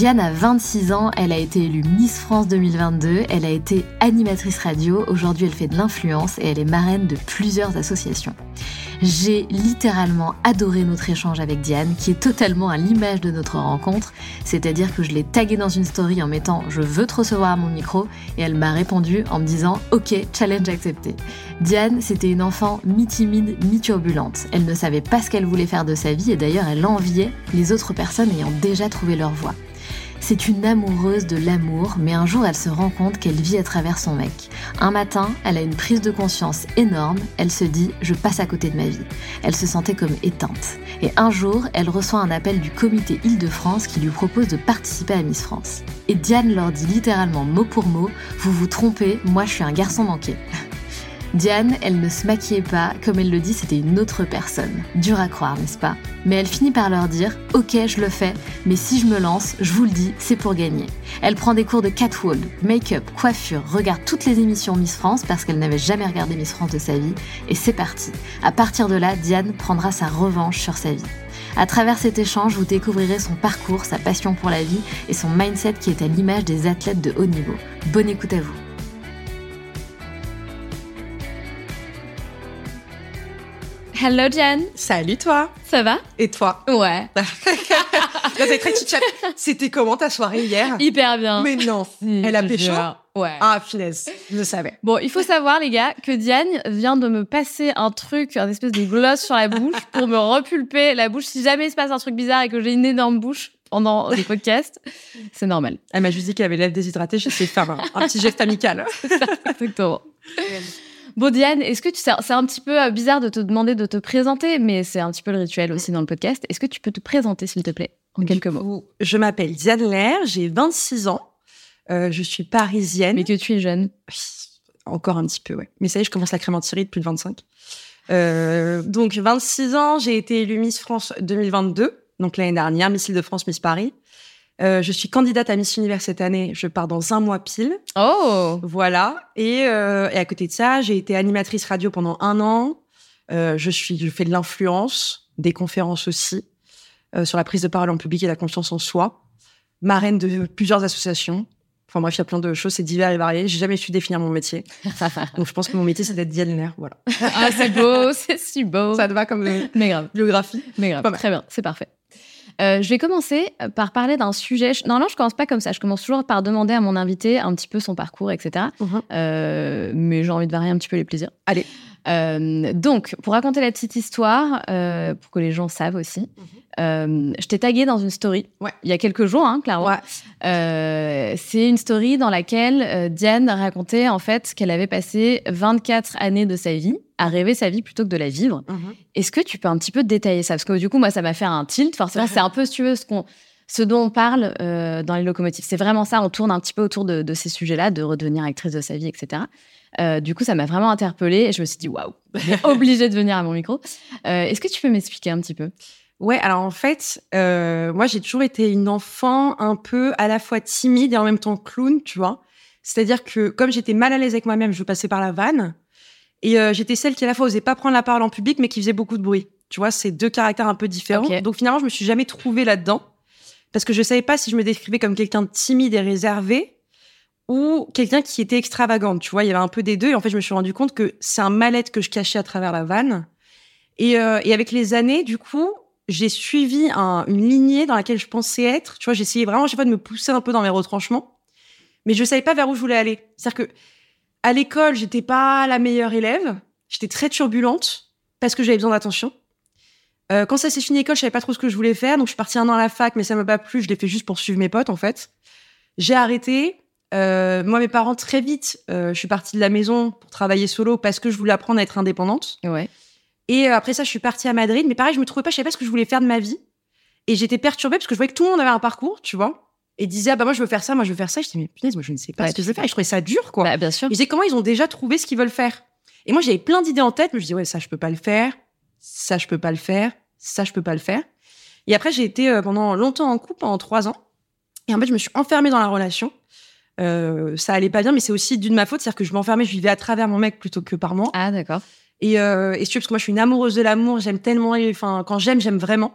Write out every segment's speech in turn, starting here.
Diane a 26 ans, elle a été élue Miss France 2022, elle a été animatrice radio, aujourd'hui elle fait de l'influence et elle est marraine de plusieurs associations. J'ai littéralement adoré notre échange avec Diane, qui est totalement à l'image de notre rencontre, c'est-à-dire que je l'ai taguée dans une story en mettant je veux te recevoir à mon micro et elle m'a répondu en me disant ok, challenge accepté. Diane, c'était une enfant mi-timide, mi-turbulente. Elle ne savait pas ce qu'elle voulait faire de sa vie et d'ailleurs elle enviait les autres personnes ayant déjà trouvé leur voie. C'est une amoureuse de l'amour, mais un jour elle se rend compte qu'elle vit à travers son mec. Un matin, elle a une prise de conscience énorme, elle se dit je passe à côté de ma vie. Elle se sentait comme éteinte. Et un jour, elle reçoit un appel du comité Île-de-France qui lui propose de participer à Miss France. Et Diane leur dit littéralement mot pour mot, vous vous trompez, moi je suis un garçon manqué. Diane, elle ne se maquillait pas, comme elle le dit, c'était une autre personne. Dur à croire, n'est-ce pas? Mais elle finit par leur dire Ok, je le fais, mais si je me lance, je vous le dis, c'est pour gagner. Elle prend des cours de catwalk, make-up, coiffure, regarde toutes les émissions Miss France parce qu'elle n'avait jamais regardé Miss France de sa vie, et c'est parti. À partir de là, Diane prendra sa revanche sur sa vie. À travers cet échange, vous découvrirez son parcours, sa passion pour la vie et son mindset qui est à l'image des athlètes de haut niveau. Bonne écoute à vous. Hello Jen. Salut toi. Ça va? Et toi? Ouais. Là, très C'était comment ta soirée hier? Hyper bien. Mais non. Elle a pécho? Ouais. Ah, finesse. Je le savais. Bon, il faut savoir, les gars, que Diane vient de me passer un truc, un espèce de gloss sur la bouche pour me repulper la bouche. Si jamais il se passe un truc bizarre et que j'ai une énorme bouche pendant le podcast, c'est normal. Elle m'a juste dit qu'elle avait lèvres déshydratées chez ses femmes. Un petit geste amical. exactement. Bon, Diane, est-ce que tu c'est un petit peu euh, bizarre de te demander de te présenter, mais c'est un petit peu le rituel aussi dans le podcast. Est-ce que tu peux te présenter, s'il te plaît, en quelques mots? Je m'appelle Diane Lair, j'ai 26 ans, euh, je suis parisienne. Mais que tu es jeune Encore un petit peu, ouais. Mais ça y est, je commence la crémenterie depuis de 25. Euh, donc, 26 ans, j'ai été élue Miss France 2022, donc l'année dernière, Miss Île-de-France, Miss Paris. Euh, je suis candidate à Miss Univers cette année. Je pars dans un mois pile. Oh Voilà. Et, euh, et à côté de ça, j'ai été animatrice radio pendant un an. Euh, je suis, je fais de l'influence, des conférences aussi euh, sur la prise de parole en public et la confiance en soi. Marraine de plusieurs associations. Enfin bref, il y a plein de choses, c'est divers et varié. J'ai jamais su définir mon métier. Donc je pense que mon métier, c'est d'être dialogueur. Voilà. Ah, c'est beau, c'est si beau. Ça te va comme Mais grave. biographie? Mais grave. Très bien, c'est parfait. Euh, je vais commencer euh, par parler d'un sujet. Non, non, je commence pas comme ça. Je commence toujours par demander à mon invité un petit peu son parcours, etc. Mhm. Euh, mais j'ai envie de varier un petit peu les plaisirs. Allez. donc, pour raconter la petite histoire, pour que les gens savent aussi, mhm. je t'ai tagué dans une story ouais. il y a quelques jours, hein, clairement. c'est une story dans laquelle Diane racontait en fait qu'elle avait passé 24 années de sa vie à rêver sa vie plutôt que de la vivre. Mhm. Est-ce que tu peux un petit peu détailler ça? Parce que du coup, moi, ça m'a fait un tilt. Forcément, c'est un peu, si tu veux, ce, qu'on, ce dont on parle euh, dans les locomotives. C'est vraiment ça, on tourne un petit peu autour de, ces sujets-là, de redevenir actrice de sa vie, etc. Euh, du coup, ça m'a vraiment interpellée et je me suis dit, waouh, obligée de venir à mon micro. Euh, est-ce que tu peux m'expliquer un petit peu? Ouais, alors en fait, moi j'ai toujours été une enfant un peu à la fois timide et en même temps clown, tu vois. C'est-à-dire que comme j'étais mal à l'aise avec moi-même, je passais par la vanne. Et j'étais celle qui à la fois osait pas prendre la parole en public, mais qui faisait beaucoup de bruit. Tu vois, c'est deux caractères un peu différents. Donc finalement, je me suis jamais trouvée là-dedans parce que je savais pas si je me décrivais comme quelqu'un de timide et réservé ou quelqu'un qui était extravagante. Tu vois, il y avait un peu des deux. Et en fait, je me suis rendu compte que c'est un mal-être que je cachais à travers la vanne. Et, euh, et avec les années, du coup, j'ai suivi un, une lignée dans laquelle je pensais être. Tu vois, j'essayais vraiment à chaque fois de me pousser un peu dans mes retranchements, mais je savais pas vers où je voulais aller. C'est-à-dire que à l'école, j'étais pas la meilleure élève. J'étais très turbulente parce que j'avais besoin d'attention. Euh, quand ça s'est fini l'école, je savais pas trop ce que je voulais faire, donc je suis partie un an à la fac, mais ça m'a pas plu. Je l'ai fait juste pour suivre mes potes, en fait. J'ai arrêté. Euh, moi, mes parents, très vite, euh, je suis partie de la maison pour travailler solo parce que je voulais apprendre à être indépendante. Ouais. Et euh, après ça, je suis partie à Madrid. Mais pareil, je me trouvais pas, je savais pas ce que je voulais faire de ma vie. Et j'étais perturbée parce que je voyais que tout le monde avait un parcours, tu vois. Et disait, ah bah moi, je veux faire ça, moi, je veux faire ça. Je disais, mais punaise, moi, je ne sais pas ce que je veux faire. Et je trouvais ça dur, quoi. Bah, bien sûr. Je disais, comment ils ont déjà trouvé ce qu'ils veulent faire? Et moi, j'avais plein d'idées en tête, mais je disais, ouais, ça, je peux pas le faire. Ça, je peux pas le faire ça, je peux pas le faire. Et après, j'ai été euh, pendant longtemps en couple, pendant trois ans. Et en fait, je me suis enfermée dans la relation. Euh, ça allait pas bien, mais c'est aussi d'une ma faute. C'est-à-dire que je m'enfermais, je vivais à travers mon mec plutôt que par moi. Ah, d'accord. Et, euh, et tu parce que moi, je suis une amoureuse de l'amour. J'aime tellement. Enfin, quand j'aime, j'aime vraiment.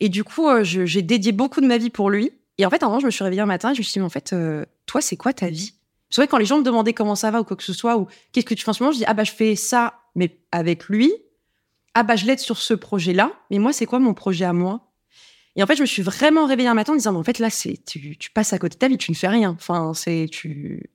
Et du coup, euh, j'ai dédié beaucoup de ma vie pour lui. Et en fait, un moment, je me suis réveillée un matin et je me suis dit, mais en fait, euh, toi, c'est quoi ta vie? C'est vrai, quand les gens me demandaient comment ça va ou quoi que ce soit, ou qu'est-ce que tu fais en ce moment, je dis, ah bah, je fais ça, mais avec lui. Ah bah je l'aide sur ce projet-là, mais moi c'est quoi mon projet à moi? Et en fait je me suis vraiment réveillée un matin en disant mais en fait là c'est tu, tu, passes à côté de ta vie, tu ne fais rien. Enfin c'est tu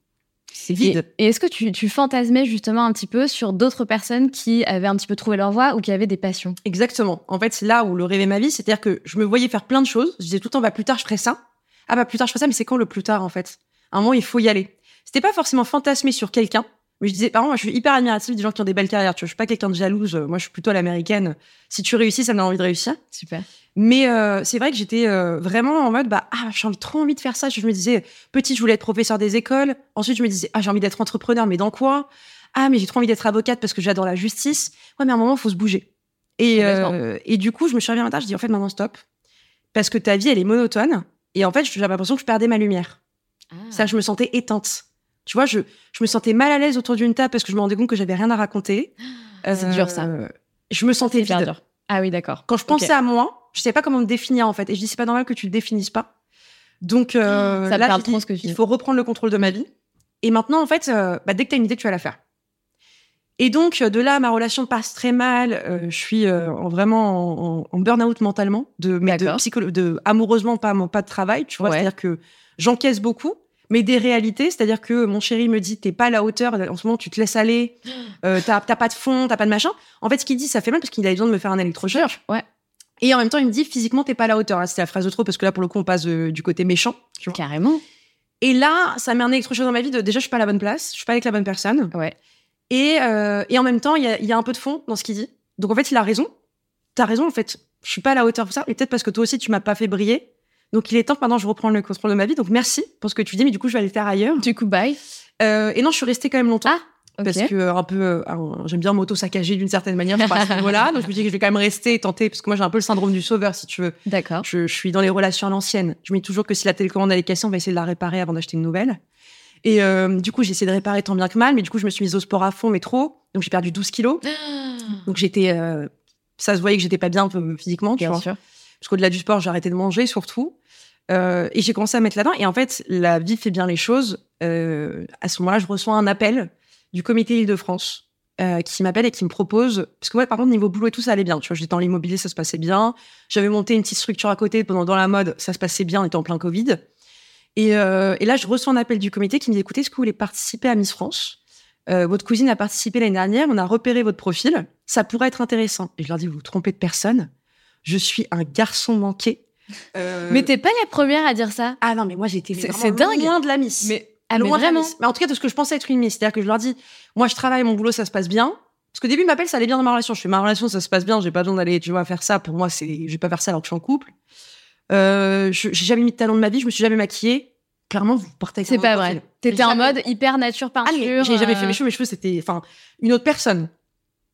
c'est vide. Et, est-ce que tu, tu, fantasmais justement un petit peu sur d'autres personnes qui avaient un petit peu trouvé leur voie ou qui avaient des passions? Exactement. En fait c'est là où le rêvait ma vie, c'est-à-dire que je me voyais faire plein de choses. Je disais tout le temps bah plus tard je ferai ça. Ah bah plus tard je ferai ça, mais c'est quand le plus tard en fait? À un moment il faut y aller. C'était pas forcément fantasmer sur quelqu'un, mais je disais, par moi, je suis hyper admirative des gens qui ont des belles carrières. Tu vois, je suis pas quelqu'un de jalouse. Moi, je suis plutôt l'américaine. Si tu réussis, ça me donne envie de réussir. Super. Mais euh, c'est vrai que j'étais euh, vraiment en mode, bah, ah, j'ai trop envie de faire ça. Je me disais, petit, je voulais être professeur des écoles. Ensuite, je me disais, ah, j'ai envie d'être entrepreneur, mais dans quoi? Ah, mais j'ai trop envie d'être avocate parce que j'adore la justice. Ouais, mais à un moment, il faut se bouger. Et, euh, et du coup, je me suis réveillée un matin, je dis, en fait, maintenant, stop. Parce que ta vie, elle est monotone. Et en fait, j'avais l'impression que je perdais ma lumière. Ah. Ça, je me sentais éteinte. Tu vois, je, je me sentais mal à l'aise autour d'une table parce que je me rendais compte que j'avais rien à raconter. C'est dur ça. Euh, je me sentais vide. Dur. Ah oui, d'accord. Quand je pensais à moi, je savais pas comment me définir en fait. Et je dis c'est pas normal que tu le définisses pas. Donc euh, ça là, ce que tu il faut reprendre le contrôle de ma vie. Et maintenant, en fait, euh, bah, dès que tu as une idée, tu vas la faire. Et donc, de là, ma relation passe très mal. Euh, je suis euh, vraiment en, en burn-out mentalement, de, mais de amoureusement, pas, pas de travail, tu vois. C'est-à-dire que j'encaisse beaucoup mais des réalités, c'est-à-dire que mon chéri me dit t'es pas à la hauteur, en ce moment tu te laisses aller, euh, t'as pas de fond, t'as pas de machin. En fait, ce qu'il dit, ça fait mal parce qu'il a besoin de me faire un électrochoc. Ouais. Et en même temps, il me dit physiquement t'es pas à la hauteur. Là, c'était la phrase de trop parce que là, pour le coup, on passe euh, du côté méchant. Tu vois. Carrément. Et là, ça met un électrochoc dans ma vie de déjà je suis pas à la bonne place, je suis pas avec la bonne personne. Ouais. Et, euh, et en même temps, il y a, y a un peu de fond dans ce qu'il dit. Donc en fait, il a raison. T'as raison, en fait. Je suis pas à la hauteur pour ça. Et peut-être parce que toi aussi, tu m'as pas fait briller. Donc il est temps que maintenant je reprends le contrôle de ma vie. Donc merci pour ce que tu dis, mais du coup je vais aller le faire ailleurs. Du coup, bye. Euh, et non, je suis restée quand même longtemps. Ah. Parce que euh, un peu, euh, j'aime bien m'auto saccager d'une certaine manière. Je pas à ce niveau-là, donc je me dis que je vais quand même rester et tenter, parce que moi j'ai un peu le syndrome du sauveur, si tu veux. D'accord. Je, je, suis dans les relations à l'ancienne. Je me dis toujours que si la télécommande elle est cassée, on va essayer de la réparer avant d'acheter une nouvelle. Et euh, du coup, j'ai essayé de réparer tant bien que mal, mais du coup, je me suis mise au sport à fond, mais trop. Donc j'ai perdu 12 kilos. donc j'étais, euh, ça se voyait que j'étais pas bien physiquement, tu bien vois. Sûr. Parce qu'au-delà du sport, j'ai arrêté de manger surtout. Euh, et j'ai commencé à mettre là-dedans. Et en fait, la vie fait bien les choses. Euh, à ce moment-là, je reçois un appel du comité Île-de-France euh, qui m'appelle et qui me propose. Parce que, par contre, niveau boulot et tout, ça allait bien. Tu vois, j'étais dans l'immobilier, ça se passait bien. J'avais monté une petite structure à côté pendant dans la mode, ça se passait bien, on était en plein Covid. Et, et là, je reçois un appel du comité qui me dit écoutez, est-ce que vous voulez participer à Miss France? Votre cousine a participé l'année dernière, on a repéré votre profil, ça pourrait être intéressant. Et je leur dis vous vous trompez de personne. Je suis un garçon manqué euh... Mais t'es pas la première à dire ça. Ah non, mais moi j'étais c'est dingue. loin de la miss. Mais, ah, mais vraiment. Mais en tout cas, de ce que je pensais être une miss. C'est-à-dire que je leur dis, moi je travaille, mon boulot, ça se passe bien. Parce qu'au début, ils m'appellent, ça allait bien dans ma relation. Je fais ma relation, ça se passe bien, j'ai pas besoin d'aller, tu vois, faire ça. Pour moi, c'est, je vais pas faire ça alors que je suis en couple. Euh, j'ai jamais mis de talent de ma vie, je me suis jamais maquillée. clairement, vous partez avec C'est pas vrai. T'étais en mode hyper nature Ah, peinture. j'ai jamais fait euh, mes cheveux. Mes cheveux, c'était, enfin, une autre personne.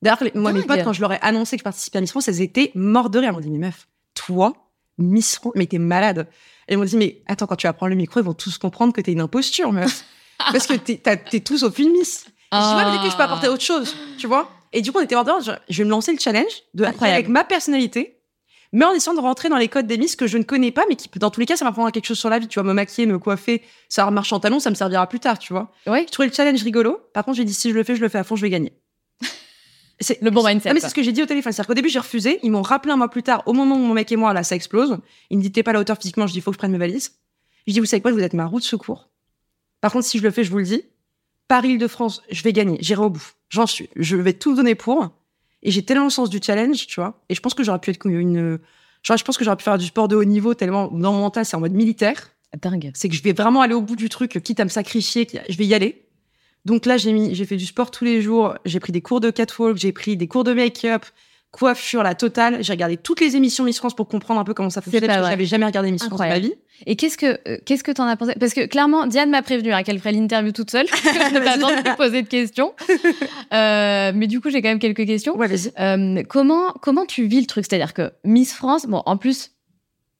D'ailleurs, moi, mes potes, quand je leur ai annoncé que je participais à Miss France, elles étaient mortes de rire. Elles m'ont dit, mais meuf, toi, Miss France, mais t'es malade. Et elles m'ont dit, mais attends, quand tu vas prendre le micro, ils vont tous comprendre que t'es une imposture, meuf. Parce que t'es, tous au film Miss. Je dis, ouais, mais peut-être que je peux apporter autre chose, tu vois. Et du coup, on était morts de rire. Je, je vais me lancer le challenge de, Incroyable. avec ma personnalité, mais en essayant de rentrer dans les codes des Miss que je ne connais pas, mais qui, dans tous les cas, ça m'apprendra quelque chose sur la vie. Tu vois, me maquiller, me coiffer, ça marche en talons, ça me servira plus tard, tu vois. Ouais. Je trouvais le challenge rigolo. Par contre, j'ai dit si je le fais, je le fais à fond, je vais gagner. C'est Le bon mindset, Ah, mais c'est ce que j'ai dit au téléphone. C'est-à-dire qu'au début, j'ai refusé. Ils m'ont rappelé un mois plus tard, au moment où mon mec et moi, là, ça explose. Ils me disent t'es pas à la hauteur physiquement. Je dis il faut que je prenne mes valises. Je dis vous savez quoi, vous êtes ma roue de secours. Par contre, si je le fais, je vous le dis, Paris-Île-de-France, je vais gagner. J'irai au bout. J'en suis. Je vais tout donner pour. Et j'ai tellement le sens du challenge, tu vois. Et je pense que j'aurais pu être une. Genre, je pense que j'aurais pu faire du sport de haut niveau tellement dans mon mental, c'est en mode militaire Dingue. c'est que je vais vraiment aller au bout du truc, quitte à me sacrifier, je vais y aller. Donc là, j'ai mis, j'ai fait du sport tous les jours, j'ai pris des cours de catwalk, j'ai pris des cours de make-up, coiffure, la totale. J'ai regardé toutes les émissions Miss France pour comprendre un peu comment ça fonctionnait, parce que j'avais jamais regardé Miss France de ma vie. Et qu'est-ce que euh, qu'est-ce que t'en as pensé? Parce que clairement, Diane m'a prévenu hein, qu'elle ferait l'interview toute seule. je n'ai pas de poser de questions. Euh, mais du coup, j'ai quand même quelques questions. Ouais. Euh, comment comment tu vis le truc? C'est-à-dire que Miss France, bon, en plus,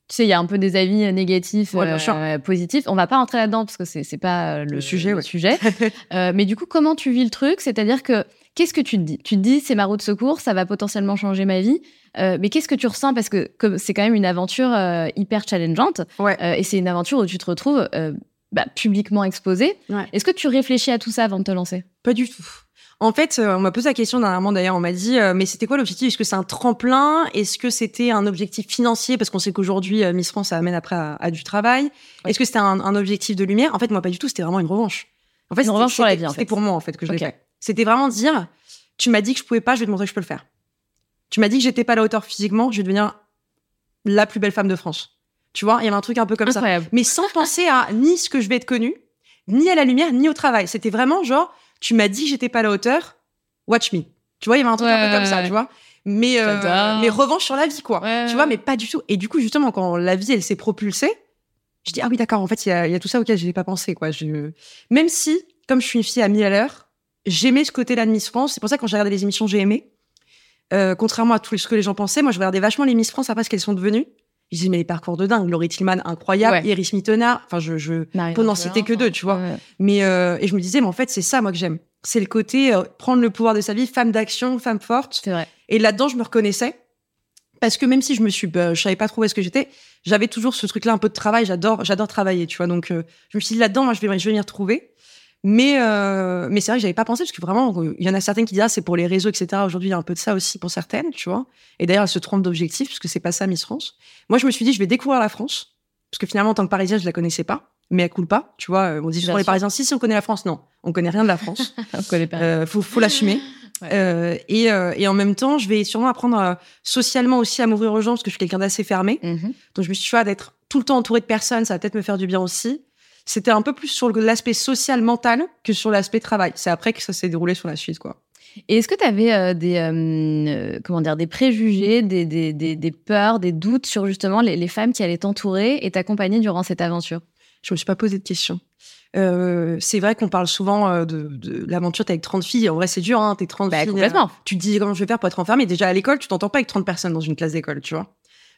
tu sais, il y a un peu des avis euh, négatifs, Ouais, euh, positifs. On va pas rentrer là-dedans parce que c'est c'est pas euh, le, Le sujet, ouais. sujet. Euh, mais du coup, comment tu vis le truc? C'est-à-dire que qu'est-ce que tu te dis? Tu te dis, c'est ma roue de secours, ça va potentiellement changer ma vie. Euh, mais qu'est-ce que tu ressens? Parce que comme c'est quand même une aventure euh, hyper challengeante. Ouais. Euh, et c'est une aventure où tu te retrouves euh, bah, publiquement exposé. Ouais. Est-ce que tu réfléchis à tout ça avant de te lancer? Pas du tout. En fait, euh, on m'a posé la question dernièrement d'ailleurs, on m'a dit, euh, mais c'était quoi l'objectif? Est-ce que c'est un tremplin? Est-ce que c'était un objectif financier? Parce qu'on sait qu'aujourd'hui, euh, Miss France, ça amène après à, à du travail. Ouais. Est-ce que c'était un, un objectif de lumière? En fait, moi, pas du tout, c'était vraiment une revanche. En fait, Une revanche sur la vie, en C'était pour moi, en fait, que je Ok. l'ai fait. C'était vraiment dire, tu m'as dit que je pouvais pas, je vais te montrer que je peux le faire. Tu m'as dit que j'étais pas à la hauteur physiquement, je vais devenir la plus belle femme de France. Tu vois, il y avait un truc un peu comme ça mais sans penser à ni ce que je vais être connue, ni à la lumière, ni au travail. C'était vraiment genre, tu m'as dit que j'étais pas à la hauteur, watch me. Tu vois, il y avait un truc un peu comme ça, tu vois. Mais, euh, mais revanche sur la vie, quoi. Ouais, tu vois, mais pas du tout. Et du coup, justement, quand la vie, elle s'est propulsée, je dis, ah oui, d'accord, en fait, il y a, il y a tout ça auquel je n'ai pas pensé, quoi. Je... Même si, comme je suis une fille à 1000 à l'heure, j'aimais ce côté-là de Miss France. C'est pour ça que quand j'ai regardé les émissions, j'ai aimé. Euh, contrairement à tout ce que les gens pensaient, moi, je regardais vachement les Miss France après ce qu'elles sont devenues. Je disais, mais les parcours de dingue. Laurie Tillman, incroyable. Ouais. Iris Mittenard. Enfin, je, je, pour n'en citer que deux, tu vois. ouais. Mais euh, et je me disais, mais en fait, c'est ça moi que j'aime. C'est le côté euh, prendre le pouvoir de sa vie, femme d'action, femme forte. C'est vrai. Et là-dedans, je me reconnaissais parce que même si je me suis, bah, je savais pas trop où est-ce que j'étais, j'avais toujours ce truc-là un peu de travail. J'adore, j'adore travailler, tu vois. Donc, euh, je me suis dit là-dedans, moi, je vais, je vais m'y retrouver. Mais euh, mais c'est vrai que j'avais pas pensé parce que vraiment, il y en a certaines qui disent ah, c'est pour les réseaux, etc. Aujourd'hui, il y a un peu de ça aussi pour certaines, tu vois. Et d'ailleurs, elles se trompent d'objectif parce que c'est pas ça Miss France. Moi, je me suis dit, je vais découvrir la France parce que finalement, en tant que Parisienne, je la connaissais pas. Mais elle coule pas, tu vois. On dit souvent les. Parisiens, si, si, on connaît la France. Non, on connaît rien de la France. On connaît pas. Euh, faut, faut l'assumer. Ouais. Euh, et, euh, et en même temps, je vais sûrement apprendre euh, socialement aussi à m'ouvrir aux gens parce que je suis quelqu'un d'assez fermé. Mhm. Donc je me suis dit, tu vois, d'être tout le temps entouré de personnes, ça va peut-être me faire du bien aussi. C'était un peu plus sur l'aspect social, mental, que sur l'aspect travail. C'est après que ça s'est déroulé sur la suite, quoi. Et est-ce que tu avais des, euh, euh, comment dire, des préjugés, des, des, des, des peurs, des doutes sur justement les, les femmes qui allaient t'entourer et t'accompagner durant cette aventure? Je me suis pas posé de questions. Euh, c'est vrai qu'on parle souvent euh, de, de l'aventure, t'es avec 30 filles. En vrai, c'est dur, hein, t'es 30 Bah, filles. complètement. euh, tu te dis comment je vais faire pour être enfermée. Déjà, à l'école, tu t'entends pas avec 30 personnes dans une classe d'école, tu vois.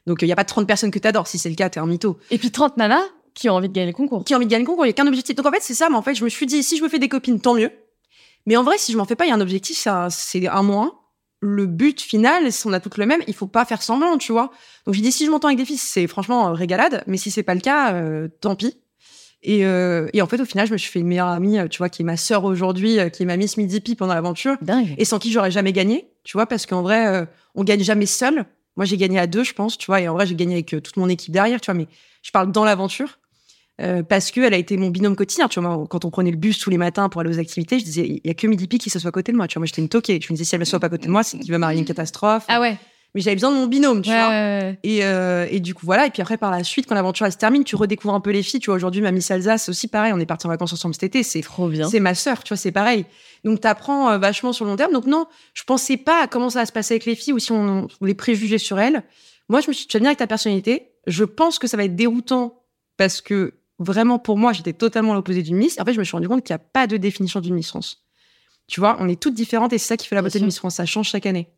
Donc, il y a pas de 30 personnes que t'adores. Si c'est le cas, t'es un mytho. Et puis 30 nanas? Qui ont envie de gagner le concours. qui a envie de gagner le concours, il n'y a qu'un objectif. Donc en fait, c'est ça, mais en fait, je me suis dit, si je me fais des copines, tant mieux. Mais en vrai, si je m'en fais pas, il y a un objectif, ça, c'est un moins. Le but final, si on a toutes le même, il faut pas faire semblant, tu vois. Donc j'ai dit, si je m'entends avec des filles, c'est franchement euh, régalade, mais si c'est pas le cas, euh, tant pis. Et, euh, et en fait, au final, je me suis fait une meilleure amie, euh, tu vois, qui est ma sœur aujourd'hui, qui est ma Miss Midi Pi pendant l'aventure, Dingue. et sans qui j'aurais jamais gagné, tu vois, parce qu'en vrai, on gagne jamais seul. Moi, j'ai gagné à deux, je pense, tu vois, et en vrai, j'ai gagné avec toute mon équipe derrière, tu vois, mais je parle dans l'aventure. Euh, parce qu'elle a été mon binôme quotidien. Tu vois, moi, quand on prenait le bus tous les matins pour aller aux activités, je disais, il y a que Midi Pi qui s'assoit à côté de moi. Tu vois, moi, j'étais une toquée. Je me disais, si elle ne s'assoit pas à côté de moi, c'est qu'il va m'arriver une catastrophe. Ah ouais. Mais j'avais besoin de mon binôme, tu Ouais, vois. ouais, ouais. Et, euh, et du coup, voilà. Et puis après, par la suite, quand l'aventure se termine, tu redécouvres un peu les filles. Tu vois, aujourd'hui, ma Miss Alsace, c'est aussi pareil. On est partis en vacances ensemble cet été. C'est Trop bien. c'est ma sœur, tu vois, c'est pareil. Donc, tu apprends vachement sur le long terme. Donc, non, je pensais pas à comment ça va se passer avec les filles ou si on, on les préjugés sur elles. Moi, je me suis dit, tu vas venir avec ta personnalité. Je pense que ça va être déroutant parce que vraiment pour moi, j'étais totalement l'opposé d'une Miss. En fait, je me suis rendu compte qu'il n'y a pas de définition d'une Miss France. Tu vois, on est toutes différentes et c'est ça qui fait la beauté de Miss France. Ça change chaque année.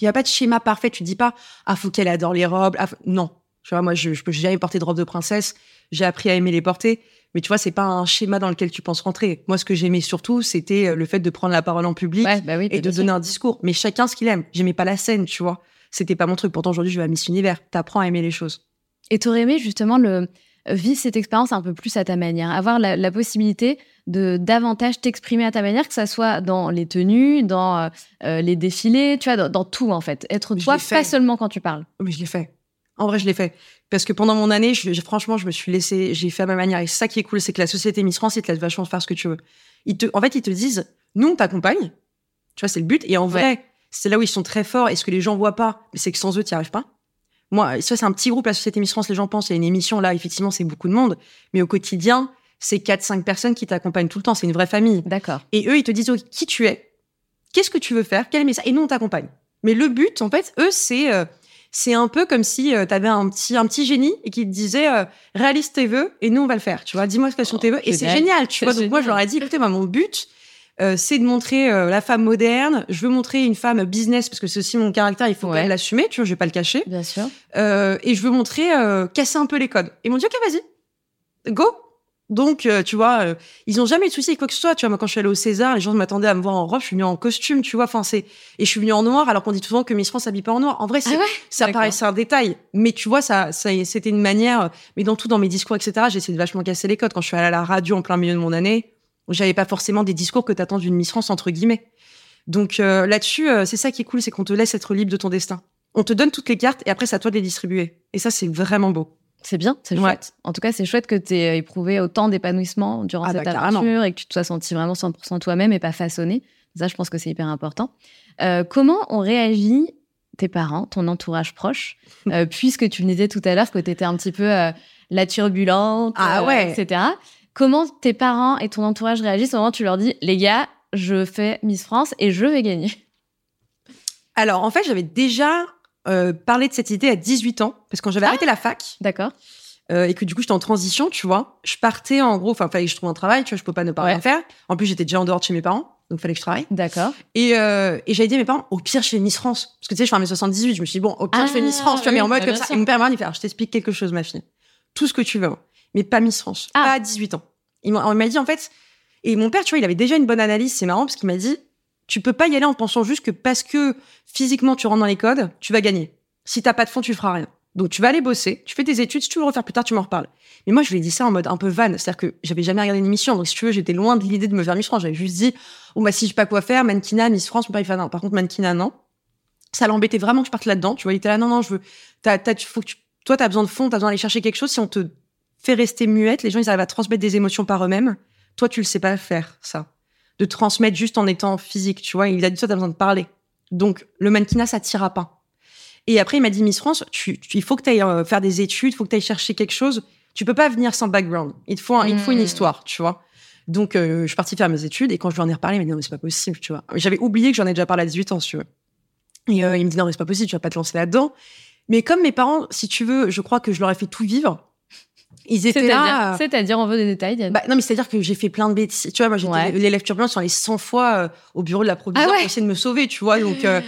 Il n'y a pas de schéma parfait. Tu dis pas, ah, faut qu'elle adore les robes. Ah, non. Tu vois, moi, je, je peux jamais porter de robe de princesse. J'ai appris à aimer les porter. Mais tu vois, c'est pas un schéma dans lequel tu penses rentrer. Moi, ce que j'aimais surtout, c'était euh, le fait de prendre la parole en public bah et de donner un discours. Mais chacun ce qu'il aime. J'aimais pas la scène, tu vois. C'était pas mon truc. Pourtant, aujourd'hui, je vais à Miss Univers. T'apprends à aimer les choses. Et t'aurais aimé justement le vivre cette expérience un peu plus à ta manière, avoir la, possibilité de davantage t'exprimer à ta manière, que ça soit dans les tenues, dans euh, euh, les défilés, tu vois, dans, tout en fait. Être toi, pas seulement quand tu parles. Mais je l'ai fait. En vrai, je l'ai fait. Parce que pendant mon année, je, franchement, je me suis laissé, j'ai fait à ma manière. Et ça qui est cool, c'est que la société Miss France, ils te laissent vachement faire ce que tu veux. Ils te, en fait, ils te disent, nous, on t'accompagne. Tu vois, c'est le but. Et en vrai, c'est là où ils sont très forts. Et ce que les gens voient pas, c'est que sans eux, tu n'y arrives pas. Moi, ça, c'est un petit groupe, la Société Miss France, les gens pensent, il y a une émission là, effectivement, c'est beaucoup de monde. Mais au quotidien, c'est 4-5 personnes qui t'accompagnent tout le temps. C'est une vraie famille. D'accord. Et eux, ils te disent qui tu es, qu'est-ce que tu veux faire, quel est message? Et nous, on t'accompagne. Mais le but, en fait, eux, c'est. Euh, c'est un peu comme si euh, tu avais un petit, un petit génie et qui te disait euh, réalise tes vœux et nous on va le faire. Tu vois, dis-moi ce que sont tes vœux. Et c'est génial, tu vois. Donc moi je leur ai dit écoutez, moi, mon but c'est de montrer euh, la femme moderne. Je veux montrer une femme business parce que c'est aussi mon caractère. Il faut l'assumer. Tu vois, je vais pas le cacher. Bien sûr. Euh, et je veux montrer casser un peu les codes. Ils m'ont dit ok, vas-y, go. Donc, tu vois, ils ont jamais eu de soucis avec quoi que ce soit. Tu vois, moi, quand je suis allée au César, les gens m'attendaient à me voir en robe. Je suis venue en costume, tu vois. Enfin, c'est et je suis venue en noir, alors qu'on dit souvent que Miss France s'habille pas en noir. En vrai, c'est, ah ça paraissait un détail, mais tu vois, ça, ça c'était une manière. Mais dans tout, dans mes discours, etc., j'ai essayé de vachement casser les codes. Quand je suis allée à la radio en plein milieu de mon année, j'avais pas forcément des discours que t'attends d'une Miss France entre guillemets. Donc euh, là-dessus, euh, c'est ça qui est cool, c'est qu'on te laisse être libre de ton destin. On te donne toutes les cartes et après c'est à toi de les distribuer. Et ça c'est vraiment beau. C'est bien, c'est chouette. En tout cas, c'est chouette que tu aies éprouvé autant d'épanouissement durant ah, cette bah, aventure et que tu te sois senti vraiment 100% toi-même et pas façonné. Ça, je pense que c'est hyper important. Euh, comment ont réagi tes parents, ton entourage proche, puisque tu me disais tout à l'heure que tu étais un petit peu la turbulente, ah ouais. etc. Comment tes parents et ton entourage réagissent au moment où tu leur dis, les gars, je fais Miss France et je vais gagner Alors, en fait, j'avais déjà euh, parlé de cette idée à 18 ans, parce que quand j'avais ah arrêté la fac, d'accord, euh, et que du coup j'étais en transition, tu vois, je partais en gros, enfin, fallait que je trouve un travail, tu vois, je peux pas ne pas rien faire. En plus, j'étais déjà en dehors de chez mes parents, donc fallait que je travaille. D'accord. Et, euh, et j'avais dit à mes parents, au pire, je fais Miss France. Parce que tu sais, je fais un mes 78, je me suis dit, bon, au pire, je fais Miss France, tu vois, mais en mode comme ça. Et mon père m'a dit, je t'explique quelque chose, ma fille. Tout ce que tu veux, mais pas Miss France. Ah. Pas à 18 ans. Il m'a dit, en fait, et mon père, tu vois, il avait déjà une bonne analyse, c'est marrant, parce qu'il m'a dit, tu peux pas y aller en pensant juste que parce que physiquement tu rentres dans les codes, tu vas gagner. Si t'as pas de fond, tu feras rien. Donc tu vas aller bosser, tu fais tes études, si tu veux le refaire plus tard, tu m'en reparles. Mais moi, je lui ai dit ça en mode un peu van, c'est-à-dire que j'avais jamais regardé une émission, donc si tu veux, j'étais loin de l'idée de me faire Miss France. J'avais juste dit, oh bah si je sais pas quoi faire, mannequinat, Miss France, mon père il fait non. Par contre, mannequinat, non. Ça l'embêtait vraiment que je parte là-dedans. Tu vois, il était là, non, non, je veux, t'as, t'as, faut que tu, toi, t'as besoin de fond, t'as besoin d'aller chercher quelque chose. Si on te fait rester muette, les gens, ils arrivent à transmettre des émotions par eux-mêmes. Toi, tu le sais pas faire, ça. De transmettre juste en étant physique, tu vois. Il a dit, toi, t'as besoin de parler. Donc, le mannequinat, ça t'ira pas. Et après, il m'a dit, Miss France, tu, il faut que tu ailles euh, faire des études, il faut que tu ailles chercher quelque chose. Tu peux pas venir sans background. Il te faut, il faut une hmm. histoire, tu vois. Donc, euh, je suis partie faire mes études et quand je lui en ai reparlé, il m'a dit, non, mais c'est pas possible, tu vois. J'avais oublié que j'en ai déjà parlé à 18 ans, si tu veux. Et euh, il me dit, non, mais c'est pas possible, tu vas pas te lancer là-dedans. Mais comme mes parents, si tu veux, je crois que je leur ai fait tout vivre. Ils étaient là. C'est-à-dire, on veut des détails, bah, Non, mais c'est-à-dire que j'ai fait plein de bêtises. Tu vois, moi, j'étais l'élève turbulent sur les 100 fois euh, au bureau de la provision ah pour essayer de me sauver, tu vois. Donc, euh,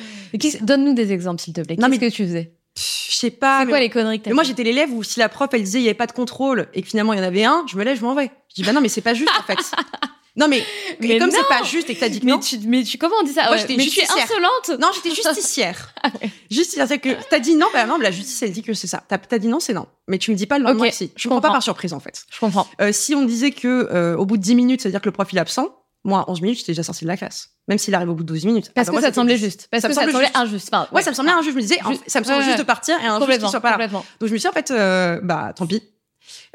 Donne-nous des exemples, s'il te plaît. Qu'est-ce que tu faisais? Je sais pas. C'est quoi les conneries que mais Moi, j'étais l'élève où si la prof, elle disait il y avait pas de contrôle et que finalement, il y en avait un, je me lève, je m'en vais. Je dis, bah non, mais c'est pas juste, en fait. Non, mais, mais comme c'est pas juste et que t'as dit que mais non. Tu, mais tu, comment on dit ça Moi, j'étais Mais tu es insolente. Non, j'étais justicière. ah Justicière, c'est que t'as dit non, bah non, la justice, elle dit que c'est ça. T'as as dit non, c'est non. Mais tu me dis pas le lendemain okay, si. Je comprends pas par surprise, en fait. Je comprends. Euh, si on disait que, euh, au bout de 10 minutes, c'est-à-dire que le prof, il est absent, moi, 11 minutes, j'étais déjà sortie de la classe. Même s'il arrive au bout de 12 minutes. Parce ah, bah, que ça te semblait juste. Parce que ça te semblait injuste. Ouais, ça me semblait injuste. Je me disais, ça me semblait juste de partir et un qu'il soit pas là. Donc je me suis dit, en fait, euh, bah, tant pis.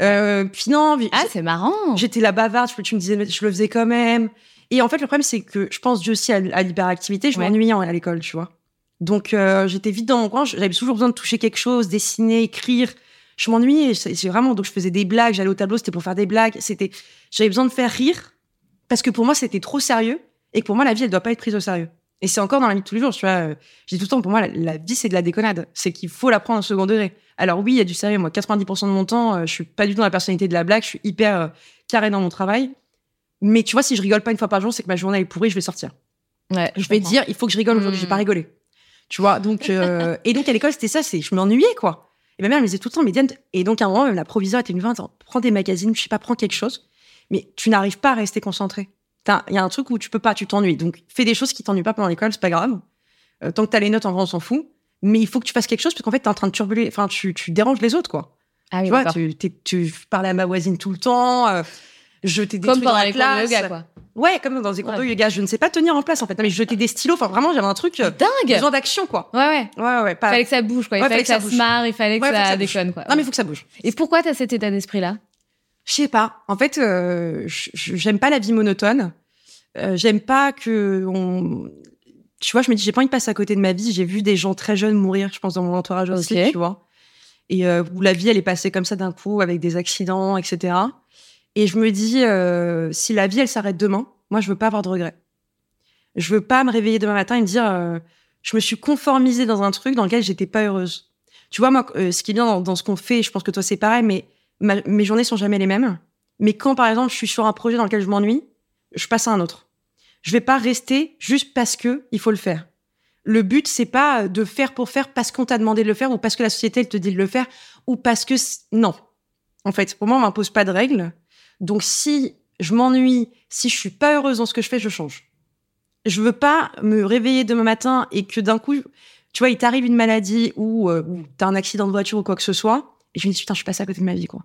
Euh, puis non. Ah, c'est marrant. J'étais la bavarde. Tu me disais, je le faisais quand même. Et en fait, le problème, c'est que je pense Dieu aussi à, l'hyperactivité. Je m'ennuyais à l'école, tu vois. Donc, euh, j'étais vite dans mon coin. J'avais toujours besoin de toucher quelque chose, dessiner, écrire. Je m'ennuyais. C'est vraiment. Donc, je faisais des blagues. J'allais au tableau, c'était pour faire des blagues. C'était. J'avais besoin de faire rire parce que pour moi, c'était trop sérieux et que pour moi, la vie, elle doit pas être prise au sérieux. Et c'est encore dans la vie de tous les jours, tu vois. J'ai tout le temps, pour moi, la, vie, c'est de la déconnade. C'est qu'il faut la prendre en second degré. Alors oui, il y a du sérieux. Moi, 90% de mon temps, euh, je suis pas du tout dans la personnalité de la blague. Je suis hyper euh, carré dans mon travail. Mais tu vois, si je rigole pas une fois par jour, c'est que ma journée est pourrie. Je vais sortir. Ouais, Je vais dire, il faut que je rigole aujourd'hui. Hmm. J'ai pas rigolé. Tu vois. Donc euh, et donc à l'école, c'était ça. C'est je m'ennuyais quoi. Et ma mère me disait tout le temps, mais Diane, et donc à un moment, même la proviseure était une vingt ans. Prends des magazines, je sais pas, prends quelque chose. Mais tu n'arrives pas à rester concentré. Il y a un truc où tu peux pas, tu t'ennuies. Donc fais des choses qui t'ennuient pas pendant l'école, c'est pas grave. Euh, tant que t'as les notes, en vrai, on s'en fout. Mais il faut que tu fasses quelque chose parce qu'en fait, t'es en train de turbuler. Enfin, tu, tu déranges les autres, quoi. Ah oui, tu vois, tu, tu parlais à ma voisine tout le temps. euh, je jetais des Comme trucs dans la les cours de classe. yoga, quoi. Ouais, comme dans des cours de yoga. Je ne sais pas tenir en place, en fait. Non, mais je jetais des stylos. Enfin, vraiment, j'avais un truc. euh, Dingue besoin d'action, quoi. Ouais, ouais. Ouais, ouais. Pas... Fallait que ça bouge, quoi. Il Ouais, fallait que ça, se marre, il fallait que ça, que ça bouge. déconne, quoi. Non, mais il faut que ça bouge. Et pourquoi t'as cet état d'esprit-là? Je sais pas. En fait, euh, j'aime pas la vie monotone. Euh, j'aime pas que on. Tu vois, je me dis, j'ai pas envie de passer à côté de ma vie. J'ai vu des gens très jeunes mourir, je pense, dans mon entourage aussi, tu vois. Et euh, où la vie, elle est passée comme ça d'un coup, avec des accidents, etc. Et je me dis, euh, si la vie, elle s'arrête demain, moi, je veux pas avoir de regrets. Je veux pas me réveiller demain matin et me dire, euh, je me suis conformisée dans un truc dans lequel j'étais pas heureuse. Tu vois, moi, euh, ce qui est bien dans, dans ce qu'on fait, je pense que toi, c'est pareil, mais mes journées sont jamais les mêmes. Mais quand, par exemple, je suis sur un projet dans lequel je m'ennuie, je passe à un autre. Je vais pas rester juste parce que il faut le faire. Le but, c'est pas de faire pour faire parce qu'on t'a demandé de le faire ou parce que la société elle te dit de le faire ou parce que non. En fait, pour moi, on m'impose pas de règles. Donc, si je m'ennuie, si je suis pas heureuse dans ce que je fais, je change. Je veux pas me réveiller demain matin et que d'un coup, tu vois, il t'arrive une maladie ou, euh, ou t'as un accident de voiture ou quoi que ce soit, et je me dis putain, je suis passée à côté de ma vie, quoi.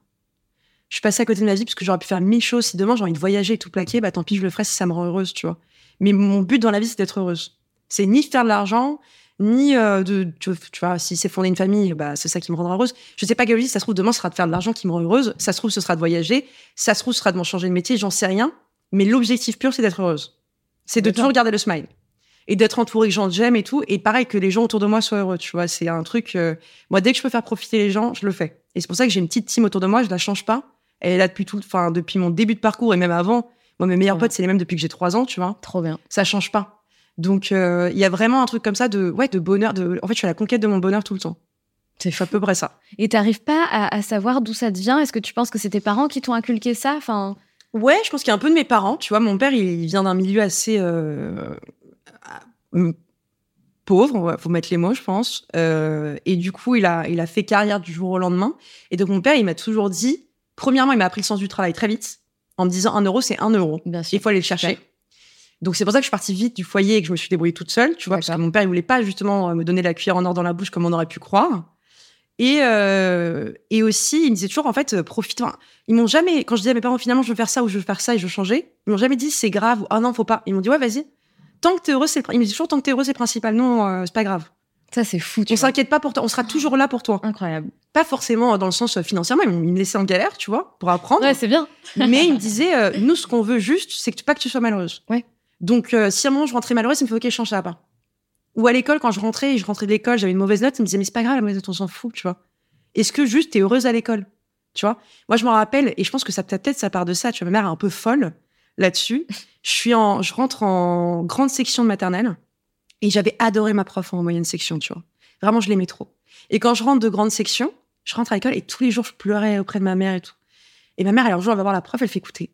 Je suis passée à côté de ma vie parce que j'aurais pu faire mille choses. Si demain j'ai envie de voyager et tout plaquer, bah tant pis, je le ferai si ça me rend heureuse, tu vois. Mais mon but dans la vie, c'est d'être heureuse. C'est ni faire de l'argent, ni euh, de, tu, tu vois, si c'est fonder une famille, bah c'est ça qui me rendra heureuse. Je sais pas vie, ça se trouve demain, ce sera de faire de l'argent qui me rend heureuse. Ça se trouve, ce sera de voyager. Ça se trouve, ce sera de m'en changer de métier, j'en sais rien. Mais l'objectif pur, c'est d'être heureuse. C'est de toujours garder le smile. Et d'être entourée de gens que j'aime et tout. Et pareil, que les gens autour de moi soient heureux, tu vois. C'est un truc, euh, moi, dès que je peux faire profiter les gens, je le fais. Et c'est pour ça que j'ai une petite team autour de moi, je la change pas. Elle est là depuis tout, enfin, depuis mon début de parcours et même avant. Moi, mes meilleurs Ouais. potes, c'est les mêmes depuis que j'ai trois ans, tu vois. Trop bien. Ça change pas. Donc, euh, il y a vraiment un truc comme ça de, ouais, de bonheur. De... En fait, je suis à la conquête de mon bonheur tout le temps. C'est à peu près ça. Et t'arrives pas à, à savoir d'où ça te vient? Est-ce que tu penses que c'est tes parents qui t'ont inculqué ça? Enfin, Ouais, je pense qu'il y a un peu de mes parents. Tu vois, mon père, il vient d'un milieu assez euh, pauvre, faut mettre les mots, je pense. Euh, et du coup, il a, il a fait carrière du jour au lendemain. Et donc, mon père, il m'a toujours dit, premièrement, il m'a appris le sens du travail très vite, en me disant un euro, c'est un euro. bien sûr. Il faut aller le chercher. Ouais. Donc c'est pour ça que je suis partie vite du foyer et que je me suis débrouillée toute seule, tu vois, parce que mon père il voulait pas justement euh, me donner la cuillère en or dans la bouche comme on aurait pu croire. Et euh, et aussi il me disait toujours en fait profite. Enfin, ils m'ont jamais quand je disais à mes parents finalement je veux faire ça ou je veux faire ça et je veux changer, ils m'ont jamais dit c'est grave ou ah non faut pas. Ils m'ont dit ouais vas-y. Tant que t'es heureux c'est ils me disent toujours tant que t'es heureux c'est principal. Non euh, c'est pas grave. Ça, c'est fou. Tu On s'inquiète pas pour toi, on sera toujours là pour toi. Incroyable. Pas forcément dans le sens euh, financièrement, ils me laissaient en galère, tu vois, pour apprendre Ouais, c'est bien. mais il me disait euh, nous ce qu'on veut juste c'est que tu- pas que tu sois malheureuse Ouais. donc euh, si à un moment je rentrais malheureuse il me fait ok change ça pas ou à l'école quand je rentrais et je rentrais de l'école j'avais une mauvaise note il me disait mais c'est pas grave la mauvaise note on s'en fout tu vois est-ce que juste t'es heureuse à l'école? Tu vois? Moi je m'en rappelle et je pense que ça peut-être ça part de ça tu vois ma mère est un peu folle là-dessus je suis en je rentre en grande section de maternelle et j'avais adoré ma prof en moyenne section tu vois vraiment je l'aimais trop et quand je rentre de grande section je rentre à l'école et tous les jours je pleurais auprès de ma mère et tout et ma mère, elle, un jour, elle va voir la prof, elle fait écouter.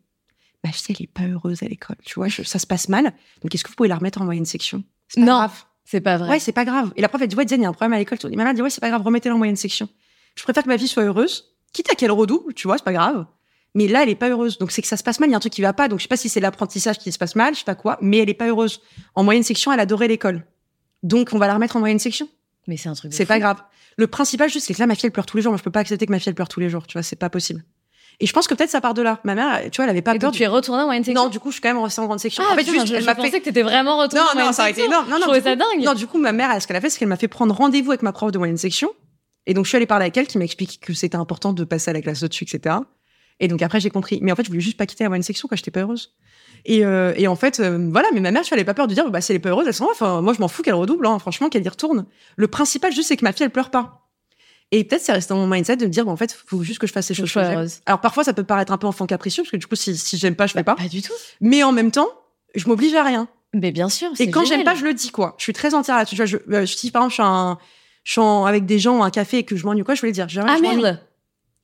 Ma fille, elle est pas heureuse à l'école, tu vois, je- ça se passe mal. Donc, est-ce que vous pouvez la remettre en moyenne section? C'est pas Non. grave. C'est pas vrai. Ouais, c'est pas grave. Et la prof, elle dit, ouais, Diane, il y a un problème à l'école. Et ma mère dit, ouais, c'est pas grave, remettez-la en moyenne section. Je préfère que ma fille soit heureuse, quitte à qu'elle redouble, tu vois, c'est pas grave. Mais là, elle est pas heureuse. Donc, c'est que ça se passe mal, il y a un truc qui va pas. Donc, je sais pas si c'est l'apprentissage qui se passe mal, je sais pas quoi, mais elle est pas heureuse. En moyenne section, elle adorait l'école. Donc, on va la remettre en moyenne section. Mais c'est un truc. C'est pas grave. Le principal, juste, c'est que là, ma fille, elle pleure tous les jours. Moi, je peux pas accepter que ma fille, elle pleure tous les jours. Tu vois, c'est pas possible. Et je pense que peut-être ça part de là. Ma mère, tu vois, elle avait pas Et peur. donc, tu es retournée en moyenne section? Non, du coup, je suis quand même restée en grande section. Ah, en fait, putain, juste, je, elle je m'a pensais fait. que t'étais vraiment retournée Non, en moyenne non, ça aurait été énorme. Non, je non, trouvais du ça coup- dingue. Non, du coup, ma mère, ce qu'elle a fait, c'est qu'elle m'a fait prendre rendez-vous avec ma prof de moyenne section. Et donc, je suis allée parler avec elle, qui m'a expliqué que c'était important de passer à la classe au-dessus, etc. Et donc, après, j'ai compris. Mais en fait, je voulais juste pas quitter la moyenne section quand j'étais pas heureuse. Et, euh, et en fait, euh, voilà, mais ma mère, tu avait pas peur de dire, bah, si elle est pas heureuse, elle s'en va. Enfin, moi, je m'en fous qu'elle redouble, hein, franchement, qu'elle y retourne. Le principal, juste, c'est que ma fille, elle pleure pas. Et peut-être, c'est resté dans mon mindset de me dire, bah, en fait, faut juste que je fasse les choses je heureuse. Alors, parfois, ça peut paraître un peu enfant capricieux, parce que du coup, si, si j'aime pas, je fais pas. Pas du tout. Mais en même temps, je m'oblige à rien. Mais bien sûr. Et quand j'aime pas, je le dis, quoi. Je suis très entière là-dessus. Tu vois, Je, euh, je dis, par exemple, je suis un, je suis en- avec des gens à un café et que je m'ennuie quoi, je vais le dire. Je, Ah je merde